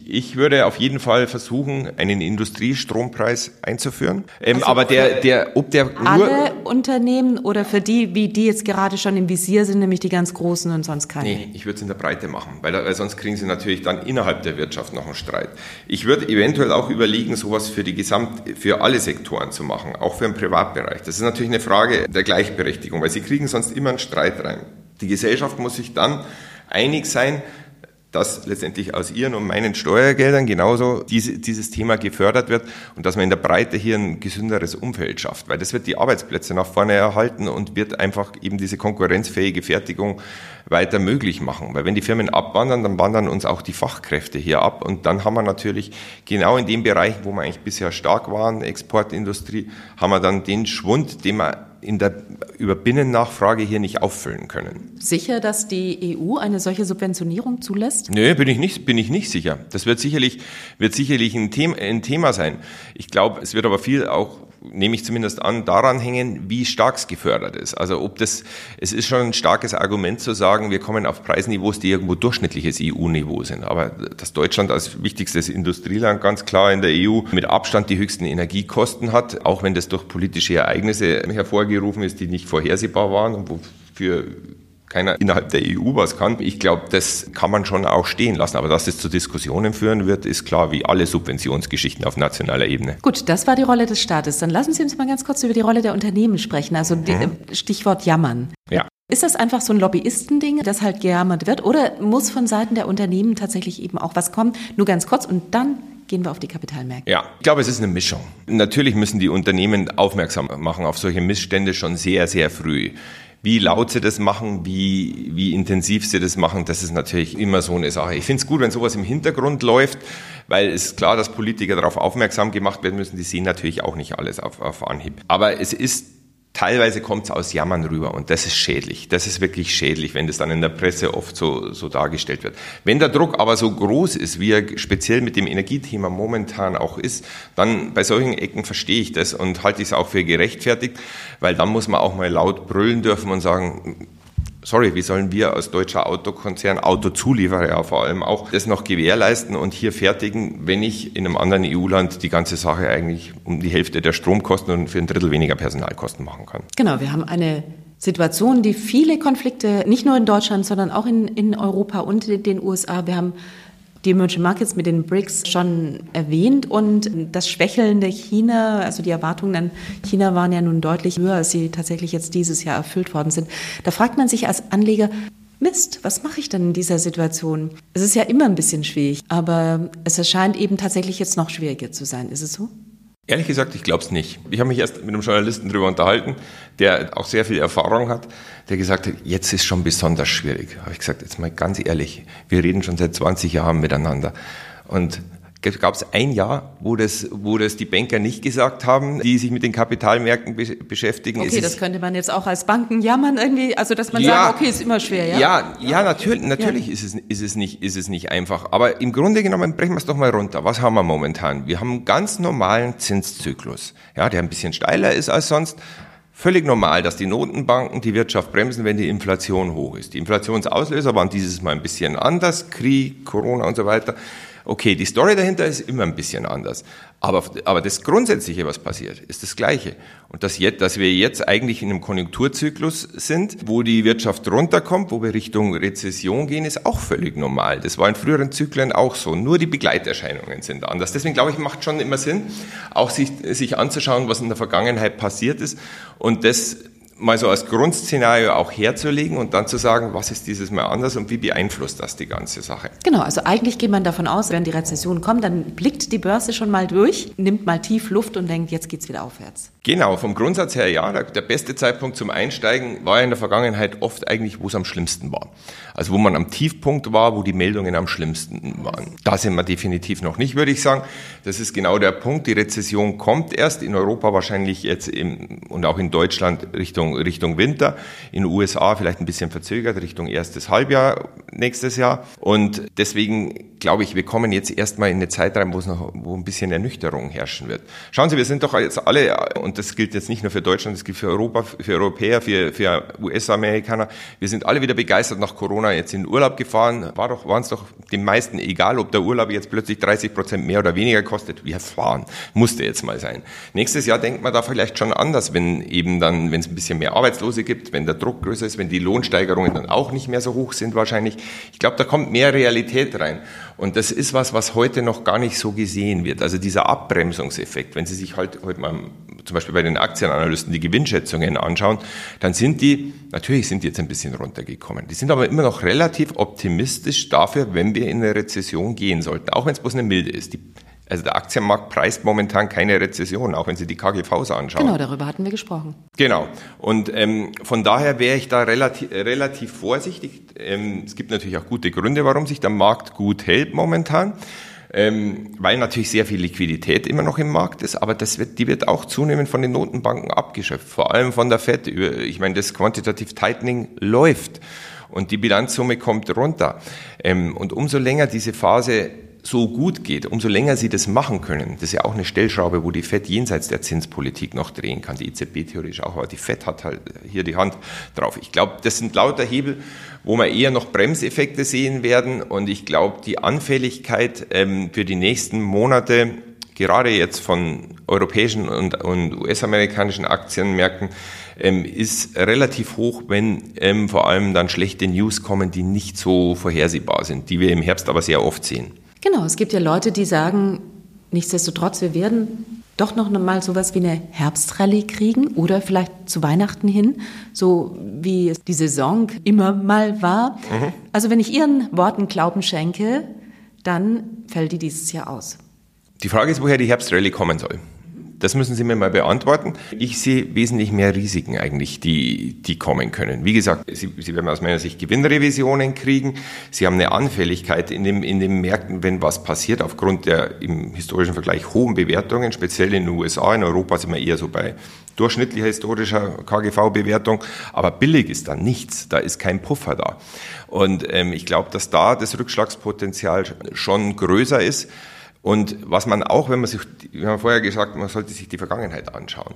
B: Ich würde auf jeden Fall versuchen, einen Industriestrompreis einzuführen. Ähm, also aber der, der, ob der
A: nur alle Unternehmen oder für die, wie die jetzt gerade schon im Visier sind, nämlich die ganz großen und sonst keine?
B: Nee, ich würde es in der Breite machen, weil, weil sonst kriegen sie natürlich dann innerhalb der Wirtschaft noch einen Streit. Ich würde eventuell auch überlegen, sowas für die Gesamt, für alle Sektoren zu machen, auch für den Privatbereich. Das ist natürlich eine Frage der Gleichberechtigung, weil sie kriegen sonst immer einen Streit rein. Die Gesellschaft muss sich dann einig sein, dass letztendlich aus Ihren und meinen Steuergeldern genauso diese, dieses Thema gefördert wird und dass man in der Breite hier ein gesünderes Umfeld schafft, weil das wird die Arbeitsplätze nach vorne erhalten und wird einfach eben diese konkurrenzfähige Fertigung weiter möglich machen. Weil wenn die Firmen abwandern, dann wandern uns auch die Fachkräfte hier ab und dann haben wir natürlich genau in dem Bereich, wo wir eigentlich bisher stark waren, Exportindustrie, haben wir dann den Schwund, den wir in der über Binnennachfrage hier nicht auffüllen können.
A: Sicher, dass die EU eine solche Subventionierung zulässt?
B: Nö, bin ich nicht, bin ich nicht sicher. Das wird sicherlich, wird sicherlich ein Thema, ein Thema sein. Ich glaube, es wird aber viel auch nehme ich zumindest an, daran hängen, wie stark es gefördert ist. Also ob das, es ist schon ein starkes Argument zu sagen, wir kommen auf Preisniveaus, die irgendwo durchschnittliches EU-Niveau sind. Aber dass Deutschland als wichtigstes Industrieland ganz klar in der EU mit Abstand die höchsten Energiekosten hat, auch wenn das durch politische Ereignisse hervorgerufen ist, die nicht vorhersehbar waren und wofür keiner innerhalb der EU was kann. Ich glaube, das kann man schon auch stehen lassen. Aber dass es zu Diskussionen führen wird, ist klar, wie alle Subventionsgeschichten auf nationaler Ebene.
A: Gut, das war die Rolle des Staates. Dann lassen Sie uns mal ganz kurz über die Rolle der Unternehmen sprechen. Also mhm. Äh, Stichwort Jammern.
B: Ja.
A: Ist das einfach so ein Lobbyistending, das halt gejammert wird? Oder muss von Seiten der Unternehmen tatsächlich eben auch was kommen? Nur ganz kurz und dann gehen wir auf die Kapitalmärkte.
B: Ja, ich glaube, es ist eine Mischung. Natürlich müssen die Unternehmen aufmerksam machen auf solche Missstände schon sehr, sehr früh. Wie laut sie das machen, wie, wie intensiv sie das machen, das ist natürlich immer so eine Sache. Ich finde es gut, wenn sowas im Hintergrund läuft, weil es ist klar, dass Politiker darauf aufmerksam gemacht werden müssen. Die sehen natürlich auch nicht alles auf, auf Anhieb. Aber es ist teilweise kommt es aus Jammern rüber und das ist schädlich. Das ist wirklich schädlich, wenn das dann in der Presse oft so, so dargestellt wird. Wenn der Druck aber so groß ist, wie er speziell mit dem Energiethema momentan auch ist, dann bei solchen Ecken verstehe ich das und halte ich es auch für gerechtfertigt, weil dann muss man auch mal laut brüllen dürfen und sagen, sorry, wie sollen wir als deutscher Autokonzern, Autozulieferer vor allem auch, das noch gewährleisten und hier fertigen, wenn ich in einem anderen EU-Land die ganze Sache eigentlich um die Hälfte der Stromkosten und für ein Drittel weniger Personalkosten machen kann.
A: Genau, wir haben eine Situation, die viele Konflikte, nicht nur in Deutschland, sondern auch in, in Europa und in den USA, wir haben die Emerging Markets mit den BRICS schon erwähnt und das schwächelnde China, also die Erwartungen an China waren ja nun deutlich höher, als sie tatsächlich jetzt dieses Jahr erfüllt worden sind. Da fragt man sich als Anleger, Mist, was mache ich denn in dieser Situation? Es ist ja immer ein bisschen schwierig, aber es erscheint eben tatsächlich jetzt noch schwieriger zu sein. Ist es so?
B: Ehrlich gesagt, ich glaube es nicht. Ich habe mich erst mit einem Journalisten darüber unterhalten, der auch sehr viel Erfahrung hat, der gesagt hat, jetzt ist schon besonders schwierig. Habe ich gesagt, jetzt mal ganz ehrlich, wir reden schon seit 20 Jahren miteinander. Und gab es ein Jahr, wo das, wo das die Banker nicht gesagt haben, die sich mit den Kapitalmärkten be beschäftigen.
A: Okay, das könnte man jetzt auch als Banken jammern irgendwie, also dass man ja, sagt, okay, ist immer schwer, ja?
B: Ja, ja, natürlich, natürlich ja. Ist, es, ist, es nicht, ist es nicht einfach. Aber im Grunde genommen brechen wir es doch mal runter. Was haben wir momentan? Wir haben einen ganz normalen Zinszyklus, ja, der ein bisschen steiler ist als sonst. Völlig normal, dass die Notenbanken die Wirtschaft bremsen, wenn die Inflation hoch ist. Die Inflationsauslöser waren dieses Mal ein bisschen anders, Krieg, Corona und so weiter. Okay, die Story dahinter ist immer ein bisschen anders. Aber, aber das Grundsätzliche, was passiert, ist das Gleiche. Und dass, jetzt, dass wir jetzt eigentlich in einem Konjunkturzyklus sind, wo die Wirtschaft runterkommt, wo wir Richtung Rezession gehen, ist auch völlig normal. Das war in früheren Zyklen auch so. Nur die Begleiterscheinungen sind anders. Deswegen glaube ich, macht schon immer Sinn, auch sich, sich anzuschauen, was in der Vergangenheit passiert ist und das mal so als Grundszenario auch herzulegen und dann zu sagen, was ist dieses Mal anders und wie beeinflusst das die ganze Sache?
A: Genau, also eigentlich geht man davon aus, wenn die Rezession kommt, dann blickt die Börse schon mal durch, nimmt mal tief Luft und denkt, jetzt geht's wieder aufwärts.
B: Genau, vom Grundsatz her ja. Der beste Zeitpunkt zum Einsteigen war in der Vergangenheit oft eigentlich, wo es am schlimmsten war. Also wo man am Tiefpunkt war, wo die Meldungen am schlimmsten waren. Da sind wir definitiv noch nicht, würde ich sagen. Das ist genau der Punkt. Die Rezession kommt erst in Europa wahrscheinlich jetzt im, und auch in Deutschland Richtung, Richtung Winter. In den USA vielleicht ein bisschen verzögert, Richtung erstes Halbjahr nächstes Jahr. Und deswegen glaube ich, wir kommen jetzt erstmal in eine Zeit rein, wo es noch, wo ein bisschen Ernüchterung herrschen wird. Schauen Sie, wir sind doch jetzt alle und das gilt jetzt nicht nur für Deutschland, das gilt für Europa, für Europäer, für, für US-Amerikaner. Wir sind alle wieder begeistert nach Corona jetzt in den Urlaub gefahren. War doch, waren es doch den meisten egal, ob der Urlaub jetzt plötzlich 30 Prozent mehr oder weniger kostet. Wir fahren. Musste jetzt mal sein. Nächstes Jahr denkt man da vielleicht schon anders, wenn eben dann, wenn es ein bisschen mehr Arbeitslose gibt, wenn der Druck größer ist, wenn die Lohnsteigerungen dann auch nicht mehr so hoch sind wahrscheinlich. Ich glaube, da kommt mehr Realität rein. Und das ist was, was heute noch gar nicht so gesehen wird. Also dieser Abbremsungseffekt, wenn Sie sich halt heute mal zum Beispiel bei den Aktienanalysten die Gewinnschätzungen anschauen, dann sind die, natürlich sind die jetzt ein bisschen runtergekommen. Die sind aber immer noch relativ optimistisch dafür, wenn wir in eine Rezession gehen sollten, auch wenn es bloß eine milde ist. Die, also der Aktienmarkt preist momentan keine Rezession, auch wenn Sie die KGVs anschauen.
A: Genau, darüber hatten wir gesprochen.
B: Genau. Und ähm, von daher wäre ich da relativ, relativ vorsichtig. Ähm, es gibt natürlich auch gute Gründe, warum sich der Markt gut hält momentan ähm, weil natürlich sehr viel Liquidität immer noch im Markt ist, aber das wird, die wird auch zunehmend von den Notenbanken abgeschöpft, vor allem von der FED. Ich meine, das Quantitative Tightening läuft und die Bilanzsumme kommt runter. Ähm, und umso länger diese Phase so gut geht, umso länger sie das machen können. Das ist ja auch eine Stellschraube, wo die FED jenseits der Zinspolitik noch drehen kann. Die EZB theoretisch auch, aber die FED hat halt hier die Hand drauf. Ich glaube, das sind lauter Hebel, wo wir eher noch Bremseffekte sehen werden. Und ich glaube, die Anfälligkeit ähm, für die nächsten Monate, gerade jetzt von europäischen und, und US-amerikanischen Aktienmärkten, ähm, ist relativ hoch, wenn ähm, vor allem dann schlechte News kommen, die nicht so vorhersehbar sind, die wir im Herbst aber sehr oft sehen.
A: Genau, es gibt ja Leute, die sagen, nichtsdestotrotz, wir werden doch noch mal sowas wie eine Herbstrallye kriegen oder vielleicht zu Weihnachten hin, so wie die Saison immer mal war. Mhm. Also wenn ich Ihren Worten Glauben schenke, dann fällt die dieses Jahr aus.
B: Die Frage ist, woher die Herbstrallye kommen soll. Das müssen Sie mir mal beantworten. Ich sehe wesentlich mehr Risiken eigentlich, die, die kommen können. Wie gesagt, Sie, Sie werden aus meiner Sicht Gewinnrevisionen kriegen. Sie haben eine Anfälligkeit in, dem, in den Märkten, wenn was passiert, aufgrund der im historischen Vergleich hohen Bewertungen, speziell in den USA. In Europa sind wir eher so bei durchschnittlicher historischer KGV-Bewertung. Aber billig ist da nichts. Da ist kein Puffer da. Und ähm, ich glaube, dass da das Rückschlagspotenzial schon größer ist. Und was man auch, wenn man sich, wir haben vorher gesagt, man sollte sich die Vergangenheit anschauen.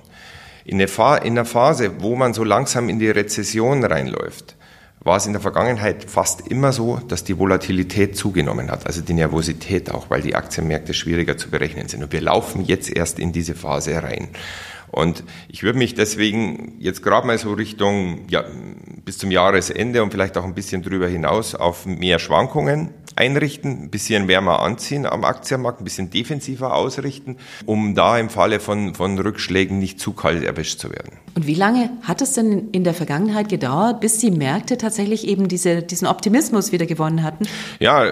B: In der, Phase, wo man so langsam in die Rezession reinläuft, war es in der Vergangenheit fast immer so, dass die Volatilität zugenommen hat, also die Nervosität auch, weil die Aktienmärkte schwieriger zu berechnen sind. Und wir laufen jetzt erst in diese Phase rein. Und ich würde mich deswegen jetzt gerade mal so Richtung ja, bis zum Jahresende und vielleicht auch ein bisschen drüber hinaus auf mehr Schwankungen einrichten, ein bisschen wärmer anziehen am Aktienmarkt, ein bisschen defensiver ausrichten, um da im Falle von, von Rückschlägen nicht zu kalt erwischt zu werden.
A: Und wie lange hat es denn in der Vergangenheit gedauert, bis die Märkte tatsächlich eben diese, diesen Optimismus wieder gewonnen hatten?
B: Ja,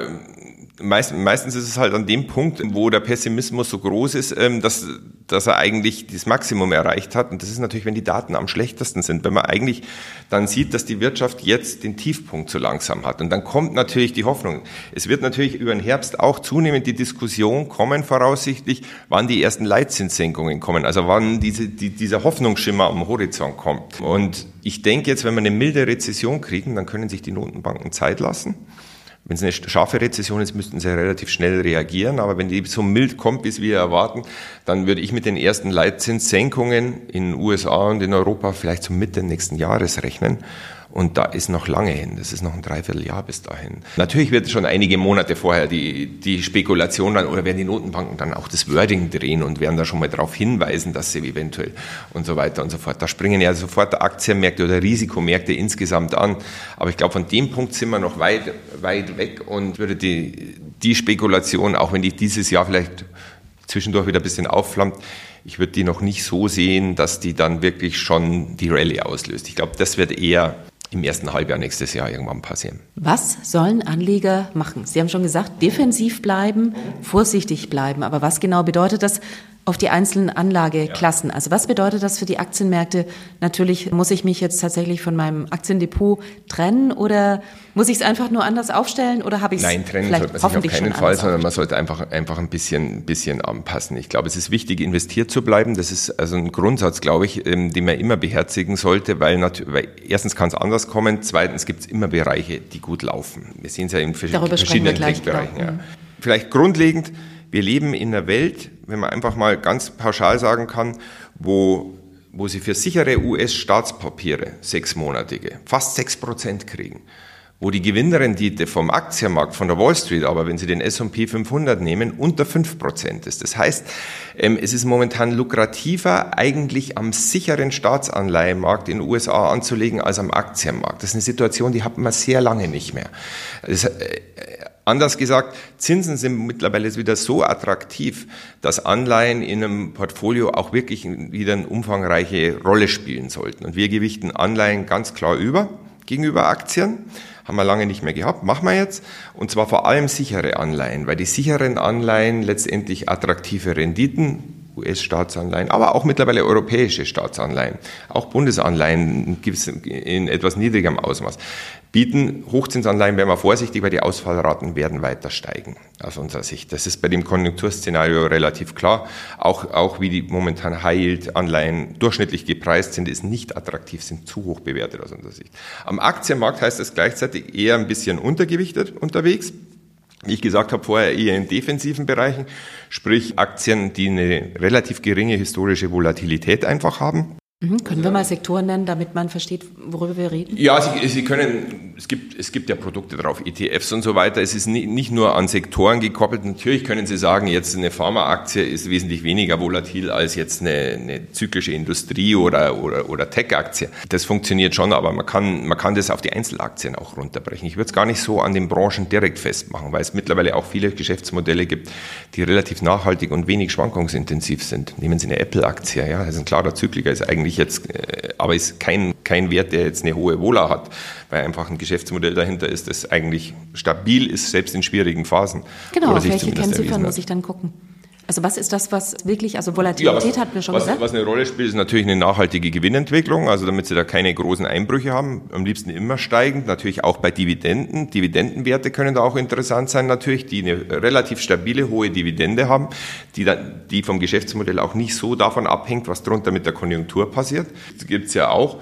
B: meist, meistens ist es halt an dem Punkt, wo der Pessimismus so groß ist, ähm, dass, dass er eigentlich das Maximum erreicht hat. Und das ist natürlich, wenn die Daten am schlechtesten sind, wenn man eigentlich dann sieht, dass die Wirtschaft jetzt den Tiefpunkt so langsam hat. Und dann kommt natürlich die Hoffnung. Es wird natürlich über den Herbst auch zunehmend die Diskussion kommen, voraussichtlich, wann die ersten Leitzinssenkungen kommen, also wann diese, die, dieser Hoffnungsschimmer am Horizont kommt. Und ich denke jetzt, wenn wir eine milde Rezession kriegen, dann können sich die Notenbanken Zeit lassen. Wenn es eine scharfe Rezession ist, müssten sie relativ schnell reagieren. Aber wenn die so mild kommt, wie wir erwarten, dann würde ich mit den ersten Leitzinssenkungen in den USA und in Europa vielleicht zum Mitte nächsten Jahres rechnen. Und da ist noch lange hin. Das ist noch ein Dreivierteljahr bis dahin. Natürlich wird schon einige Monate vorher die, die Spekulation dann, oder werden die Notenbanken dann auch das Wording drehen und werden da schon mal darauf hinweisen, dass sie eventuell und so weiter und so fort. Da springen ja sofort Aktienmärkte oder Risikomärkte insgesamt an. Aber ich glaube, von dem Punkt sind wir noch weit, weit weg und würde die, die Spekulation, auch wenn die dieses Jahr vielleicht zwischendurch wieder ein bisschen aufflammt, ich würde die noch nicht so sehen, dass die dann wirklich schon die Rallye auslöst. Ich glaube, das wird eher im ersten Halbjahr nächstes Jahr irgendwann passieren.
A: Was sollen Anleger machen? Sie haben schon gesagt, defensiv bleiben, vorsichtig bleiben. Aber was genau bedeutet das auf die einzelnen Anlageklassen? Also was bedeutet das für die Aktienmärkte? Natürlich muss ich mich jetzt tatsächlich von meinem Aktiendepot trennen oder muss ich es einfach nur anders aufstellen oder habe ich es
B: Nein, trennen sollte man sich auf keinen Fall, sondern man sollte einfach, einfach ein bisschen, bisschen anpassen. Ich glaube, es ist wichtig, investiert zu bleiben. Das ist also ein Grundsatz, glaube ich, ähm, den man immer beherzigen sollte, weil, weil erstens kann es anders kommen, zweitens gibt es immer Bereiche, die gut laufen. Wir sehen es ja in verschiedenen Textbereichen. Ja. Vielleicht grundlegend, wir leben in einer Welt, wenn man einfach mal ganz pauschal sagen kann, wo wo sie für sichere US-Staatspapiere sechsmonatige fast sechs Prozent kriegen wo die Gewinnrendite vom Aktienmarkt, von der Wall Street, aber wenn Sie den S&P 500 nehmen, unter 5% ist. Das heißt, ähm, es ist momentan lukrativer, eigentlich am sicheren Staatsanleihenmarkt in den USA anzulegen als am Aktienmarkt. Das ist eine Situation, die hat man sehr lange nicht mehr. Das, äh, Anders gesagt, Zinsen sind mittlerweile wieder so attraktiv, dass Anleihen in einem Portfolio auch wirklich wieder eine umfangreiche Rolle spielen sollten. Und wir gewichten Anleihen ganz klar über gegenüber Aktien haben wir lange nicht mehr gehabt, machen wir jetzt. Und zwar vor allem sichere Anleihen, weil die sicheren Anleihen letztendlich attraktive Renditen US-Staatsanleihen, aber auch mittlerweile europäische Staatsanleihen, auch Bundesanleihen gibt es in etwas niedrigerem Ausmaß, bieten Hochzinsanleihen, wären wir vorsichtig, weil die Ausfallraten werden weiter steigen, aus unserer Sicht. Das ist bei dem Konjunkturszenario relativ klar. Auch, auch wie die momentan High-Yield-Anleihen durchschnittlich gepreist sind, ist nicht attraktiv, sind zu hoch bewertet aus unserer Sicht. Am Aktienmarkt heißt es gleichzeitig eher ein bisschen untergewichtet unterwegs wie ich gesagt habe, vorher eher in defensiven Bereichen, sprich Aktien, die eine relativ geringe historische Volatilität einfach haben.
A: Mhm. Können wir mal Sektoren nennen, damit man versteht, worüber wir reden?
B: Ja, Sie, Sie können, es gibt, es gibt ja Produkte drauf, ETFs und so weiter. Es ist nicht nur an Sektoren gekoppelt. Natürlich können Sie sagen, jetzt eine Pharmaaktie ist wesentlich weniger volatil als jetzt eine, eine zyklische Industrie- oder, oder, oder Tech-Aktie. Das funktioniert schon, aber man kann, man kann das auf die Einzelaktien auch runterbrechen. Ich würde es gar nicht so an den Branchen direkt festmachen, weil es mittlerweile auch viele Geschäftsmodelle gibt, die relativ nachhaltig und wenig schwankungsintensiv sind. Nehmen Sie eine Apple-Aktie, ja, das ist ein klarer Zykliker, ist eigentlich jetzt, äh, aber ist kein, kein Wert, der jetzt eine hohe Wohler hat, weil einfach ein Geschäftsmodell dahinter ist, das eigentlich stabil ist, selbst in schwierigen Phasen.
A: Genau, auf welche Kennziffern muss ich dann gucken? Also was ist das, was wirklich, also Volatilität ja, was, hatten wir schon
B: was,
A: gesagt?
B: Was eine Rolle spielt, ist natürlich eine nachhaltige Gewinnentwicklung, also damit Sie da keine großen Einbrüche haben, am liebsten immer steigend, natürlich auch bei Dividenden. Dividendenwerte können da auch interessant sein natürlich, die eine relativ stabile, hohe Dividende haben, die, dann, die vom Geschäftsmodell auch nicht so davon abhängt, was drunter mit der Konjunktur passiert. Das gibt's ja auch.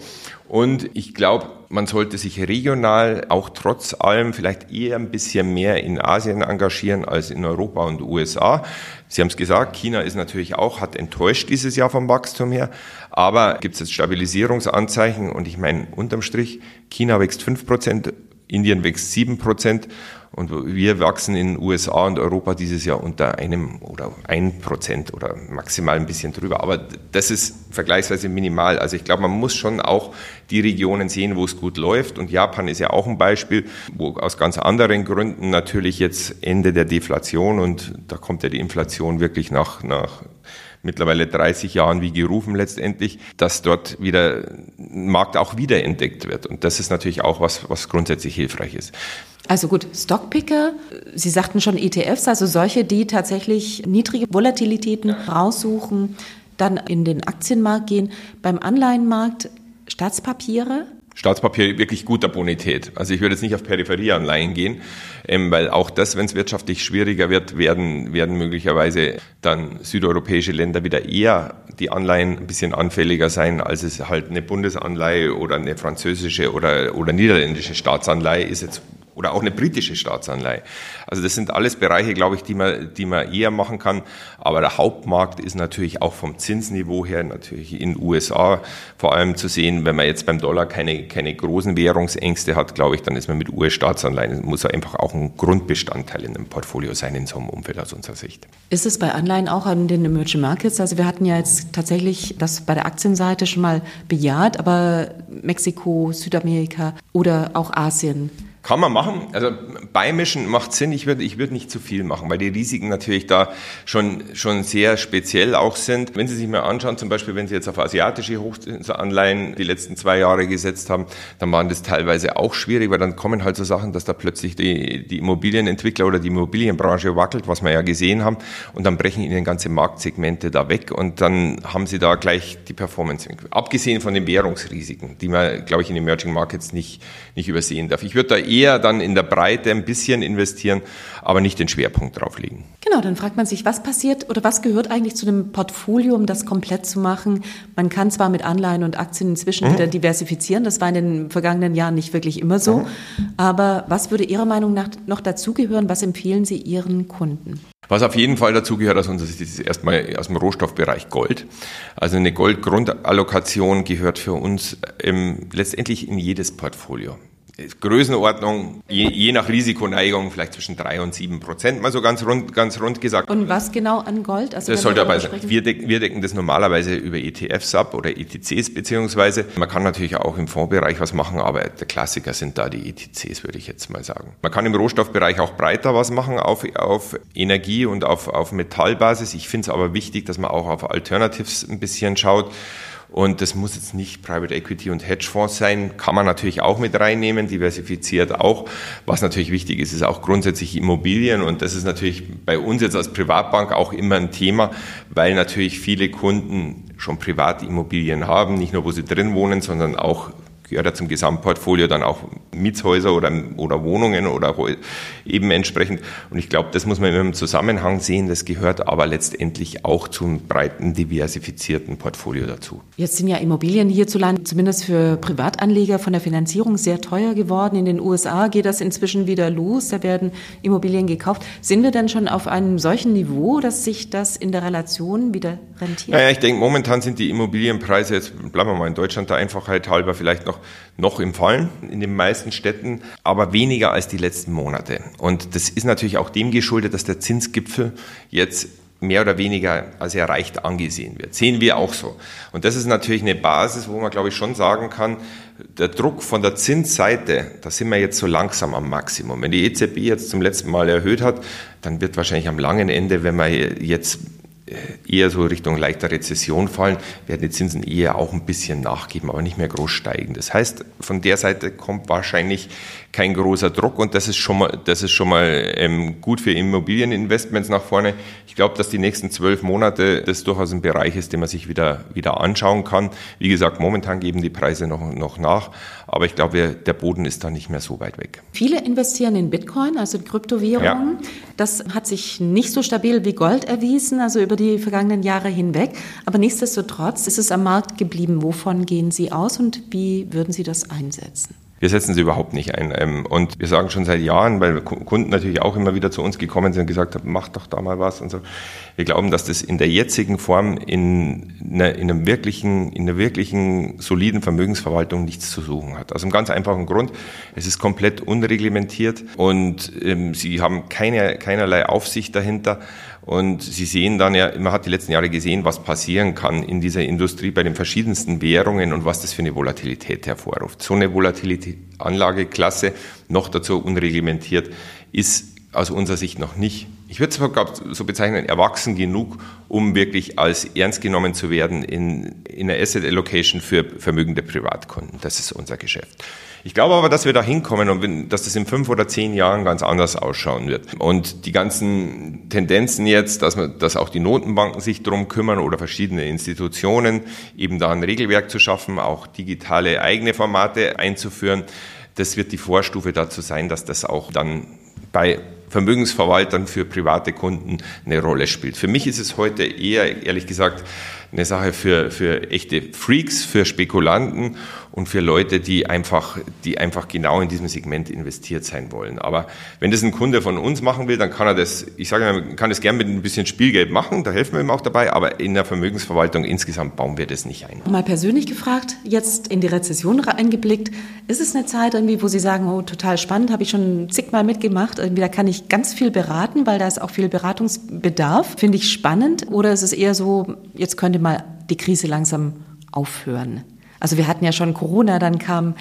B: Und ich glaube, man sollte sich regional auch trotz allem vielleicht eher ein bisschen mehr in Asien engagieren als in Europa und USA. Sie haben es gesagt, China ist natürlich auch, hat enttäuscht dieses Jahr vom Wachstum her, aber gibt es jetzt Stabilisierungsanzeichen und ich meine, unterm Strich, China wächst fünf Prozent, Indien wächst sieben Prozent und wir wachsen in USA und Europa dieses Jahr unter einem oder ein Prozent oder maximal ein bisschen drüber. Aber das ist vergleichsweise minimal. Also ich glaube, man muss schon auch die Regionen sehen, wo es gut läuft. Und Japan ist ja auch ein Beispiel, wo aus ganz anderen Gründen natürlich jetzt Ende der Deflation und da kommt ja die Inflation wirklich nach, nach mittlerweile 30 Jahren wie gerufen letztendlich, dass dort wieder ein Markt auch wiederentdeckt wird. Und das ist natürlich auch was, was grundsätzlich hilfreich ist.
A: Also gut, Stockpicker, Sie sagten schon ETFs, also solche, die tatsächlich niedrige Volatilitäten raussuchen, dann in den Aktienmarkt gehen. Beim Anleihenmarkt Staatspapiere,
B: Staatspapier wirklich guter Bonität. Also ich würde jetzt nicht auf Peripherieanleihen gehen, ähm, weil auch das, wenn es wirtschaftlich schwieriger wird, werden, werden möglicherweise dann südeuropäische Länder wieder eher die Anleihen ein bisschen anfälliger sein, als es halt eine Bundesanleihe oder eine französische oder, oder niederländische Staatsanleihe ist jetzt oder auch eine britische Staatsanleihe. Also das sind alles Bereiche, glaube ich, die man, die man eher machen kann. Aber der Hauptmarkt ist natürlich auch vom Zinsniveau her natürlich in den USA vor allem zu sehen. Wenn man jetzt beim Dollar keine, keine großen Währungsängste hat, glaube ich, dann ist man mit US-Staatsanleihen, muss einfach auch ein Grundbestandteil in einem Portfolio sein in so einem Umfeld aus unserer Sicht.
A: Ist es bei Anleihen auch an den Emerging Markets? Also wir hatten ja jetzt tatsächlich das bei der Aktienseite schon mal bejaht, aber Mexiko, Südamerika oder auch Asien
B: kann man machen. Also beimischen macht Sinn. Ich würde ich würde nicht zu viel machen, weil die Risiken natürlich da schon, schon sehr speziell auch sind. Wenn Sie sich mal anschauen, zum Beispiel, wenn Sie jetzt auf asiatische Hochzinsanleihen die letzten zwei Jahre gesetzt haben, dann waren das teilweise auch schwierig, weil dann kommen halt so Sachen, dass da plötzlich die, die Immobilienentwickler oder die Immobilienbranche wackelt, was wir ja gesehen haben, und dann brechen Ihnen ganze Marktsegmente da weg und dann haben Sie da gleich die Performance. Abgesehen von den Währungsrisiken, die man, glaube ich, in Emerging Markets nicht, nicht übersehen darf. Ich würde da eher dann in der Breite ein bisschen investieren, aber nicht den Schwerpunkt drauf legen.
A: Genau, dann fragt man sich, was passiert oder was gehört eigentlich zu dem Portfolio, um das komplett zu machen? Man kann zwar mit Anleihen und Aktien inzwischen mhm. wieder diversifizieren, das war in den vergangenen Jahren nicht wirklich immer so, mhm. aber was würde Ihrer Meinung nach noch dazugehören? Was empfehlen Sie Ihren Kunden?
B: Was auf jeden Fall dazugehört aus unserer Sicht, ist erstmal aus dem Rohstoffbereich Gold. Also eine Goldgrundallokation gehört für uns ähm, letztendlich in jedes Portfolio. Größenordnung, je, je, nach Risikoneigung, vielleicht zwischen drei und sieben Prozent, mal so ganz rund, ganz rund gesagt.
A: Und was genau an Gold?
B: Also das sollte dabei sein. Wir decken, wir decken das normalerweise über ETFs ab oder ETCs beziehungsweise. Man kann natürlich auch im Fondsbereich was machen, aber der Klassiker sind da die ETCs, würde ich jetzt mal sagen. Man kann im Rohstoffbereich auch breiter was machen auf, auf Energie und auf, auf Metallbasis. Ich finde es aber wichtig, dass man auch auf Alternatives ein bisschen schaut. Und das muss jetzt nicht Private Equity und Hedgefonds sein, kann man natürlich auch mit reinnehmen, diversifiziert auch. Was natürlich wichtig ist, ist auch grundsätzlich Immobilien. Und das ist natürlich bei uns jetzt als Privatbank auch immer ein Thema, weil natürlich viele Kunden schon Privatimmobilien haben, nicht nur wo sie drin wohnen, sondern auch gehört ja zum Gesamtportfolio dann auch Mietshäuser oder, oder Wohnungen oder eben entsprechend. Und ich glaube, das muss man immer im Zusammenhang sehen. Das gehört aber letztendlich auch zum breiten, diversifizierten Portfolio dazu.
A: Jetzt sind ja Immobilien hierzulande, zumindest für Privatanleger, von der Finanzierung sehr teuer geworden. In den USA geht das inzwischen wieder los. Da werden Immobilien gekauft. Sind wir denn schon auf einem solchen Niveau, dass sich das in der Relation wieder rentiert?
B: Naja, ich denke, momentan sind die Immobilienpreise, jetzt bleiben wir mal in Deutschland, der Einfachheit halber vielleicht noch noch im Fallen in den meisten Städten, aber weniger als die letzten Monate. Und das ist natürlich auch dem geschuldet, dass der Zinsgipfel jetzt mehr oder weniger als erreicht angesehen wird. Sehen wir auch so. Und das ist natürlich eine Basis, wo man, glaube ich, schon sagen kann, der Druck von der Zinsseite, da sind wir jetzt so langsam am Maximum. Wenn die EZB jetzt zum letzten Mal erhöht hat, dann wird wahrscheinlich am langen Ende, wenn man jetzt eher so Richtung leichter Rezession fallen, werden die Zinsen eher auch ein bisschen nachgeben, aber nicht mehr groß steigen. Das heißt, von der Seite kommt wahrscheinlich kein großer Druck und das ist schon mal, das ist schon mal ähm, gut für Immobilieninvestments nach vorne. Ich glaube, dass die nächsten zwölf Monate das durchaus ein Bereich ist, den man sich wieder, wieder anschauen kann. Wie gesagt, momentan geben die Preise noch, noch nach, aber ich glaube, der Boden ist da nicht mehr so weit weg.
A: Viele investieren in Bitcoin, also in Kryptowährungen. Ja. Das hat sich nicht so stabil wie Gold erwiesen, also über die vergangenen Jahre hinweg. Aber nichtsdestotrotz ist es am Markt geblieben. Wovon gehen Sie aus und wie würden Sie das einsetzen?
B: Wir setzen sie überhaupt nicht ein. Ähm, und wir sagen schon seit Jahren, weil Kunden natürlich auch immer wieder zu uns gekommen sind und gesagt haben, mach doch da mal was und so. Wir glauben, dass das in der jetzigen Form in einer, in einem wirklichen, in einer wirklichen soliden Vermögensverwaltung nichts zu suchen hat. Aus einem ganz einfachen Grund. Es ist komplett unreglementiert und ähm, sie haben keine, keinerlei Aufsicht dahinter. Und Sie sehen dann ja, man hat die letzten Jahre gesehen, was passieren kann in dieser Industrie bei den verschiedensten Währungen und was das für eine Volatilität hervorruft. So eine Volatilität, Anlageklasse, noch dazu unreglementiert, ist aus unserer Sicht noch nicht, ich würde es so bezeichnen, erwachsen genug, um wirklich als ernst genommen zu werden in, in einer Asset Allocation für vermögende Privatkunden. Das ist unser Geschäft. Ich glaube aber, dass wir da hinkommen und dass das in fünf oder zehn Jahren ganz anders ausschauen wird. Und die ganzen Tendenzen jetzt, dass, man, dass auch die Notenbanken sich drum kümmern oder verschiedene Institutionen, eben da ein Regelwerk zu schaffen, auch digitale eigene Formate einzuführen, das wird die Vorstufe dazu sein, dass das auch dann bei Vermögensverwaltern für private Kunden eine Rolle spielt. Für mich ist es heute eher, ehrlich gesagt, eine Sache für, für echte Freaks, für Spekulanten und für Leute, die einfach, die einfach genau in diesem Segment investiert sein wollen. Aber wenn das ein Kunde von uns machen will, dann kann er das, ich sage mal, kann das gern mit ein bisschen Spielgeld machen, da helfen wir ihm auch dabei, aber in der Vermögensverwaltung insgesamt bauen wir das nicht ein.
A: Mal persönlich gefragt, jetzt in die Rezession eingeblickt, ist es eine Zeit irgendwie, wo Sie sagen, oh, total spannend, habe ich schon zigmal mitgemacht, irgendwie da kann ich ganz viel beraten, weil da ist auch viel Beratungsbedarf, finde ich spannend, oder ist es eher so, jetzt könnte mal die Krise langsam aufhören? Also wir hatten ja schon Corona, dann kam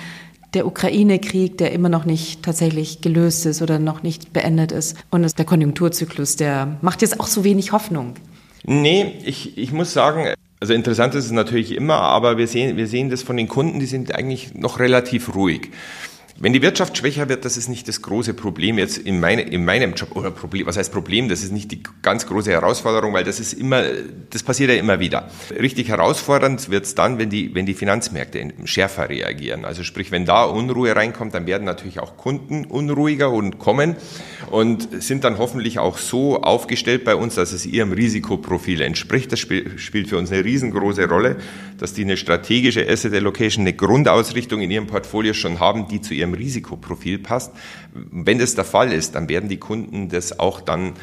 A: der Ukraine-Krieg, der immer noch nicht tatsächlich gelöst ist oder noch nicht beendet ist. Und der Konjunkturzyklus, der macht jetzt auch so wenig Hoffnung.
B: Nee, ich, ich muss sagen, also interessant ist es natürlich immer, aber wir sehen, wir sehen das von den Kunden, die sind eigentlich noch relativ ruhig. Wenn die Wirtschaft schwächer wird, das ist nicht das große Problem jetzt in, meine, in meinem Job oder Problem. Was heißt Problem? Das ist nicht die ganz große Herausforderung, weil das ist immer, das passiert ja immer wieder. Richtig herausfordernd wird es dann, wenn die, wenn die Finanzmärkte schärfer reagieren. Also sprich, wenn da Unruhe reinkommt, dann werden natürlich auch Kunden unruhiger und kommen und sind dann hoffentlich auch so aufgestellt bei uns, dass es ihrem Risikoprofil entspricht. Das spielt für uns eine riesengroße Rolle, dass die eine strategische Asset Allocation, eine Grundausrichtung in ihrem Portfolio schon haben, die zu ihrem ihrem Risikoprofil passt. Wenn das der Fall ist, dann werden die Kunden das auch dann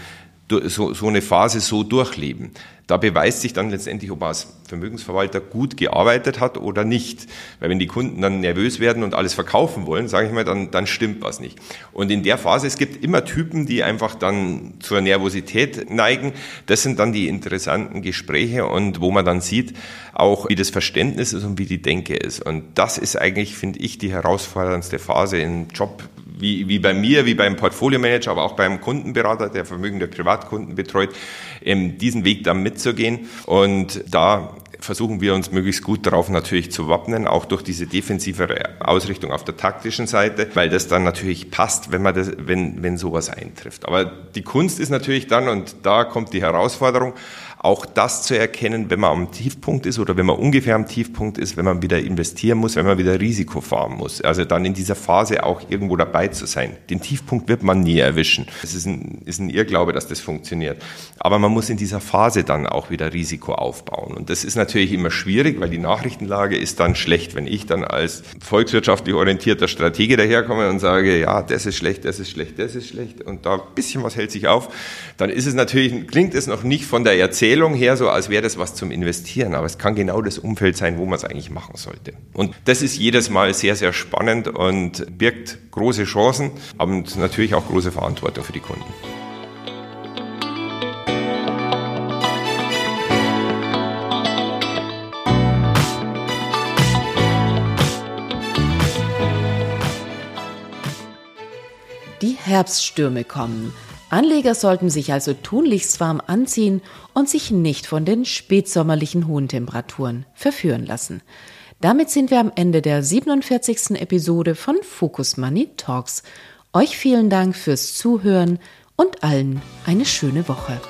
B: so, so eine Phase so durchleben. Da beweist sich dann letztendlich, ob man als Vermögensverwalter gut gearbeitet hat oder nicht. Weil wenn die Kunden dann nervös werden und alles verkaufen wollen, sage ich mal, dann, dann stimmt was nicht. Und in der Phase, es gibt immer Typen, die einfach dann zur Nervosität neigen. Das sind dann die interessanten Gespräche und wo man dann sieht, auch wie das Verständnis ist und wie die Denke ist. Und das ist eigentlich, finde ich, die herausforderndste Phase im Job wie, wie bei mir, wie beim Portfolio-Manager, aber auch beim Kundenberater, der Vermögen der Privatkunden betreut, ähm, diesen Weg dann mitzugehen. Und da versuchen wir uns möglichst gut darauf natürlich zu wappnen, auch durch diese defensivere Ausrichtung auf der taktischen Seite, weil das dann natürlich passt, wenn man das, wenn, wenn sowas eintrifft. Aber die Kunst ist natürlich dann, und da kommt die Herausforderung, auch das zu erkennen, wenn man am Tiefpunkt ist oder wenn man ungefähr am Tiefpunkt ist, wenn man wieder investieren muss, wenn man wieder Risiko fahren muss. Also dann in dieser Phase auch irgendwo dabei zu sein. Den Tiefpunkt wird man nie erwischen. Es ist ein, ist ein Irrglaube, dass das funktioniert. Aber man muss in dieser Phase dann auch wieder Risiko aufbauen. Und das ist natürlich immer schwierig, weil die Nachrichtenlage ist dann schlecht. Wenn ich dann als volkswirtschaftlich orientierter Stratege daherkomme und sage, ja, das ist schlecht, das ist schlecht, das ist schlecht und da ein bisschen was hält sich auf, dann ist es natürlich, klingt es noch nicht von der Erzählung her so, als wäre das was zum Investieren, aber es kann genau das Umfeld sein, wo man es eigentlich machen sollte. Und das ist jedes Mal sehr, sehr spannend und birgt große Chancen und natürlich auch große Verantwortung für die Kunden.
A: Herbststürme kommen. Anleger sollten sich also tunlichst warm anziehen und sich nicht von den spätsommerlichen hohen Temperaturen verführen lassen. Damit sind wir am Ende der 47. Episode von Focus Money Talks. Euch vielen Dank fürs Zuhören und allen eine schöne Woche.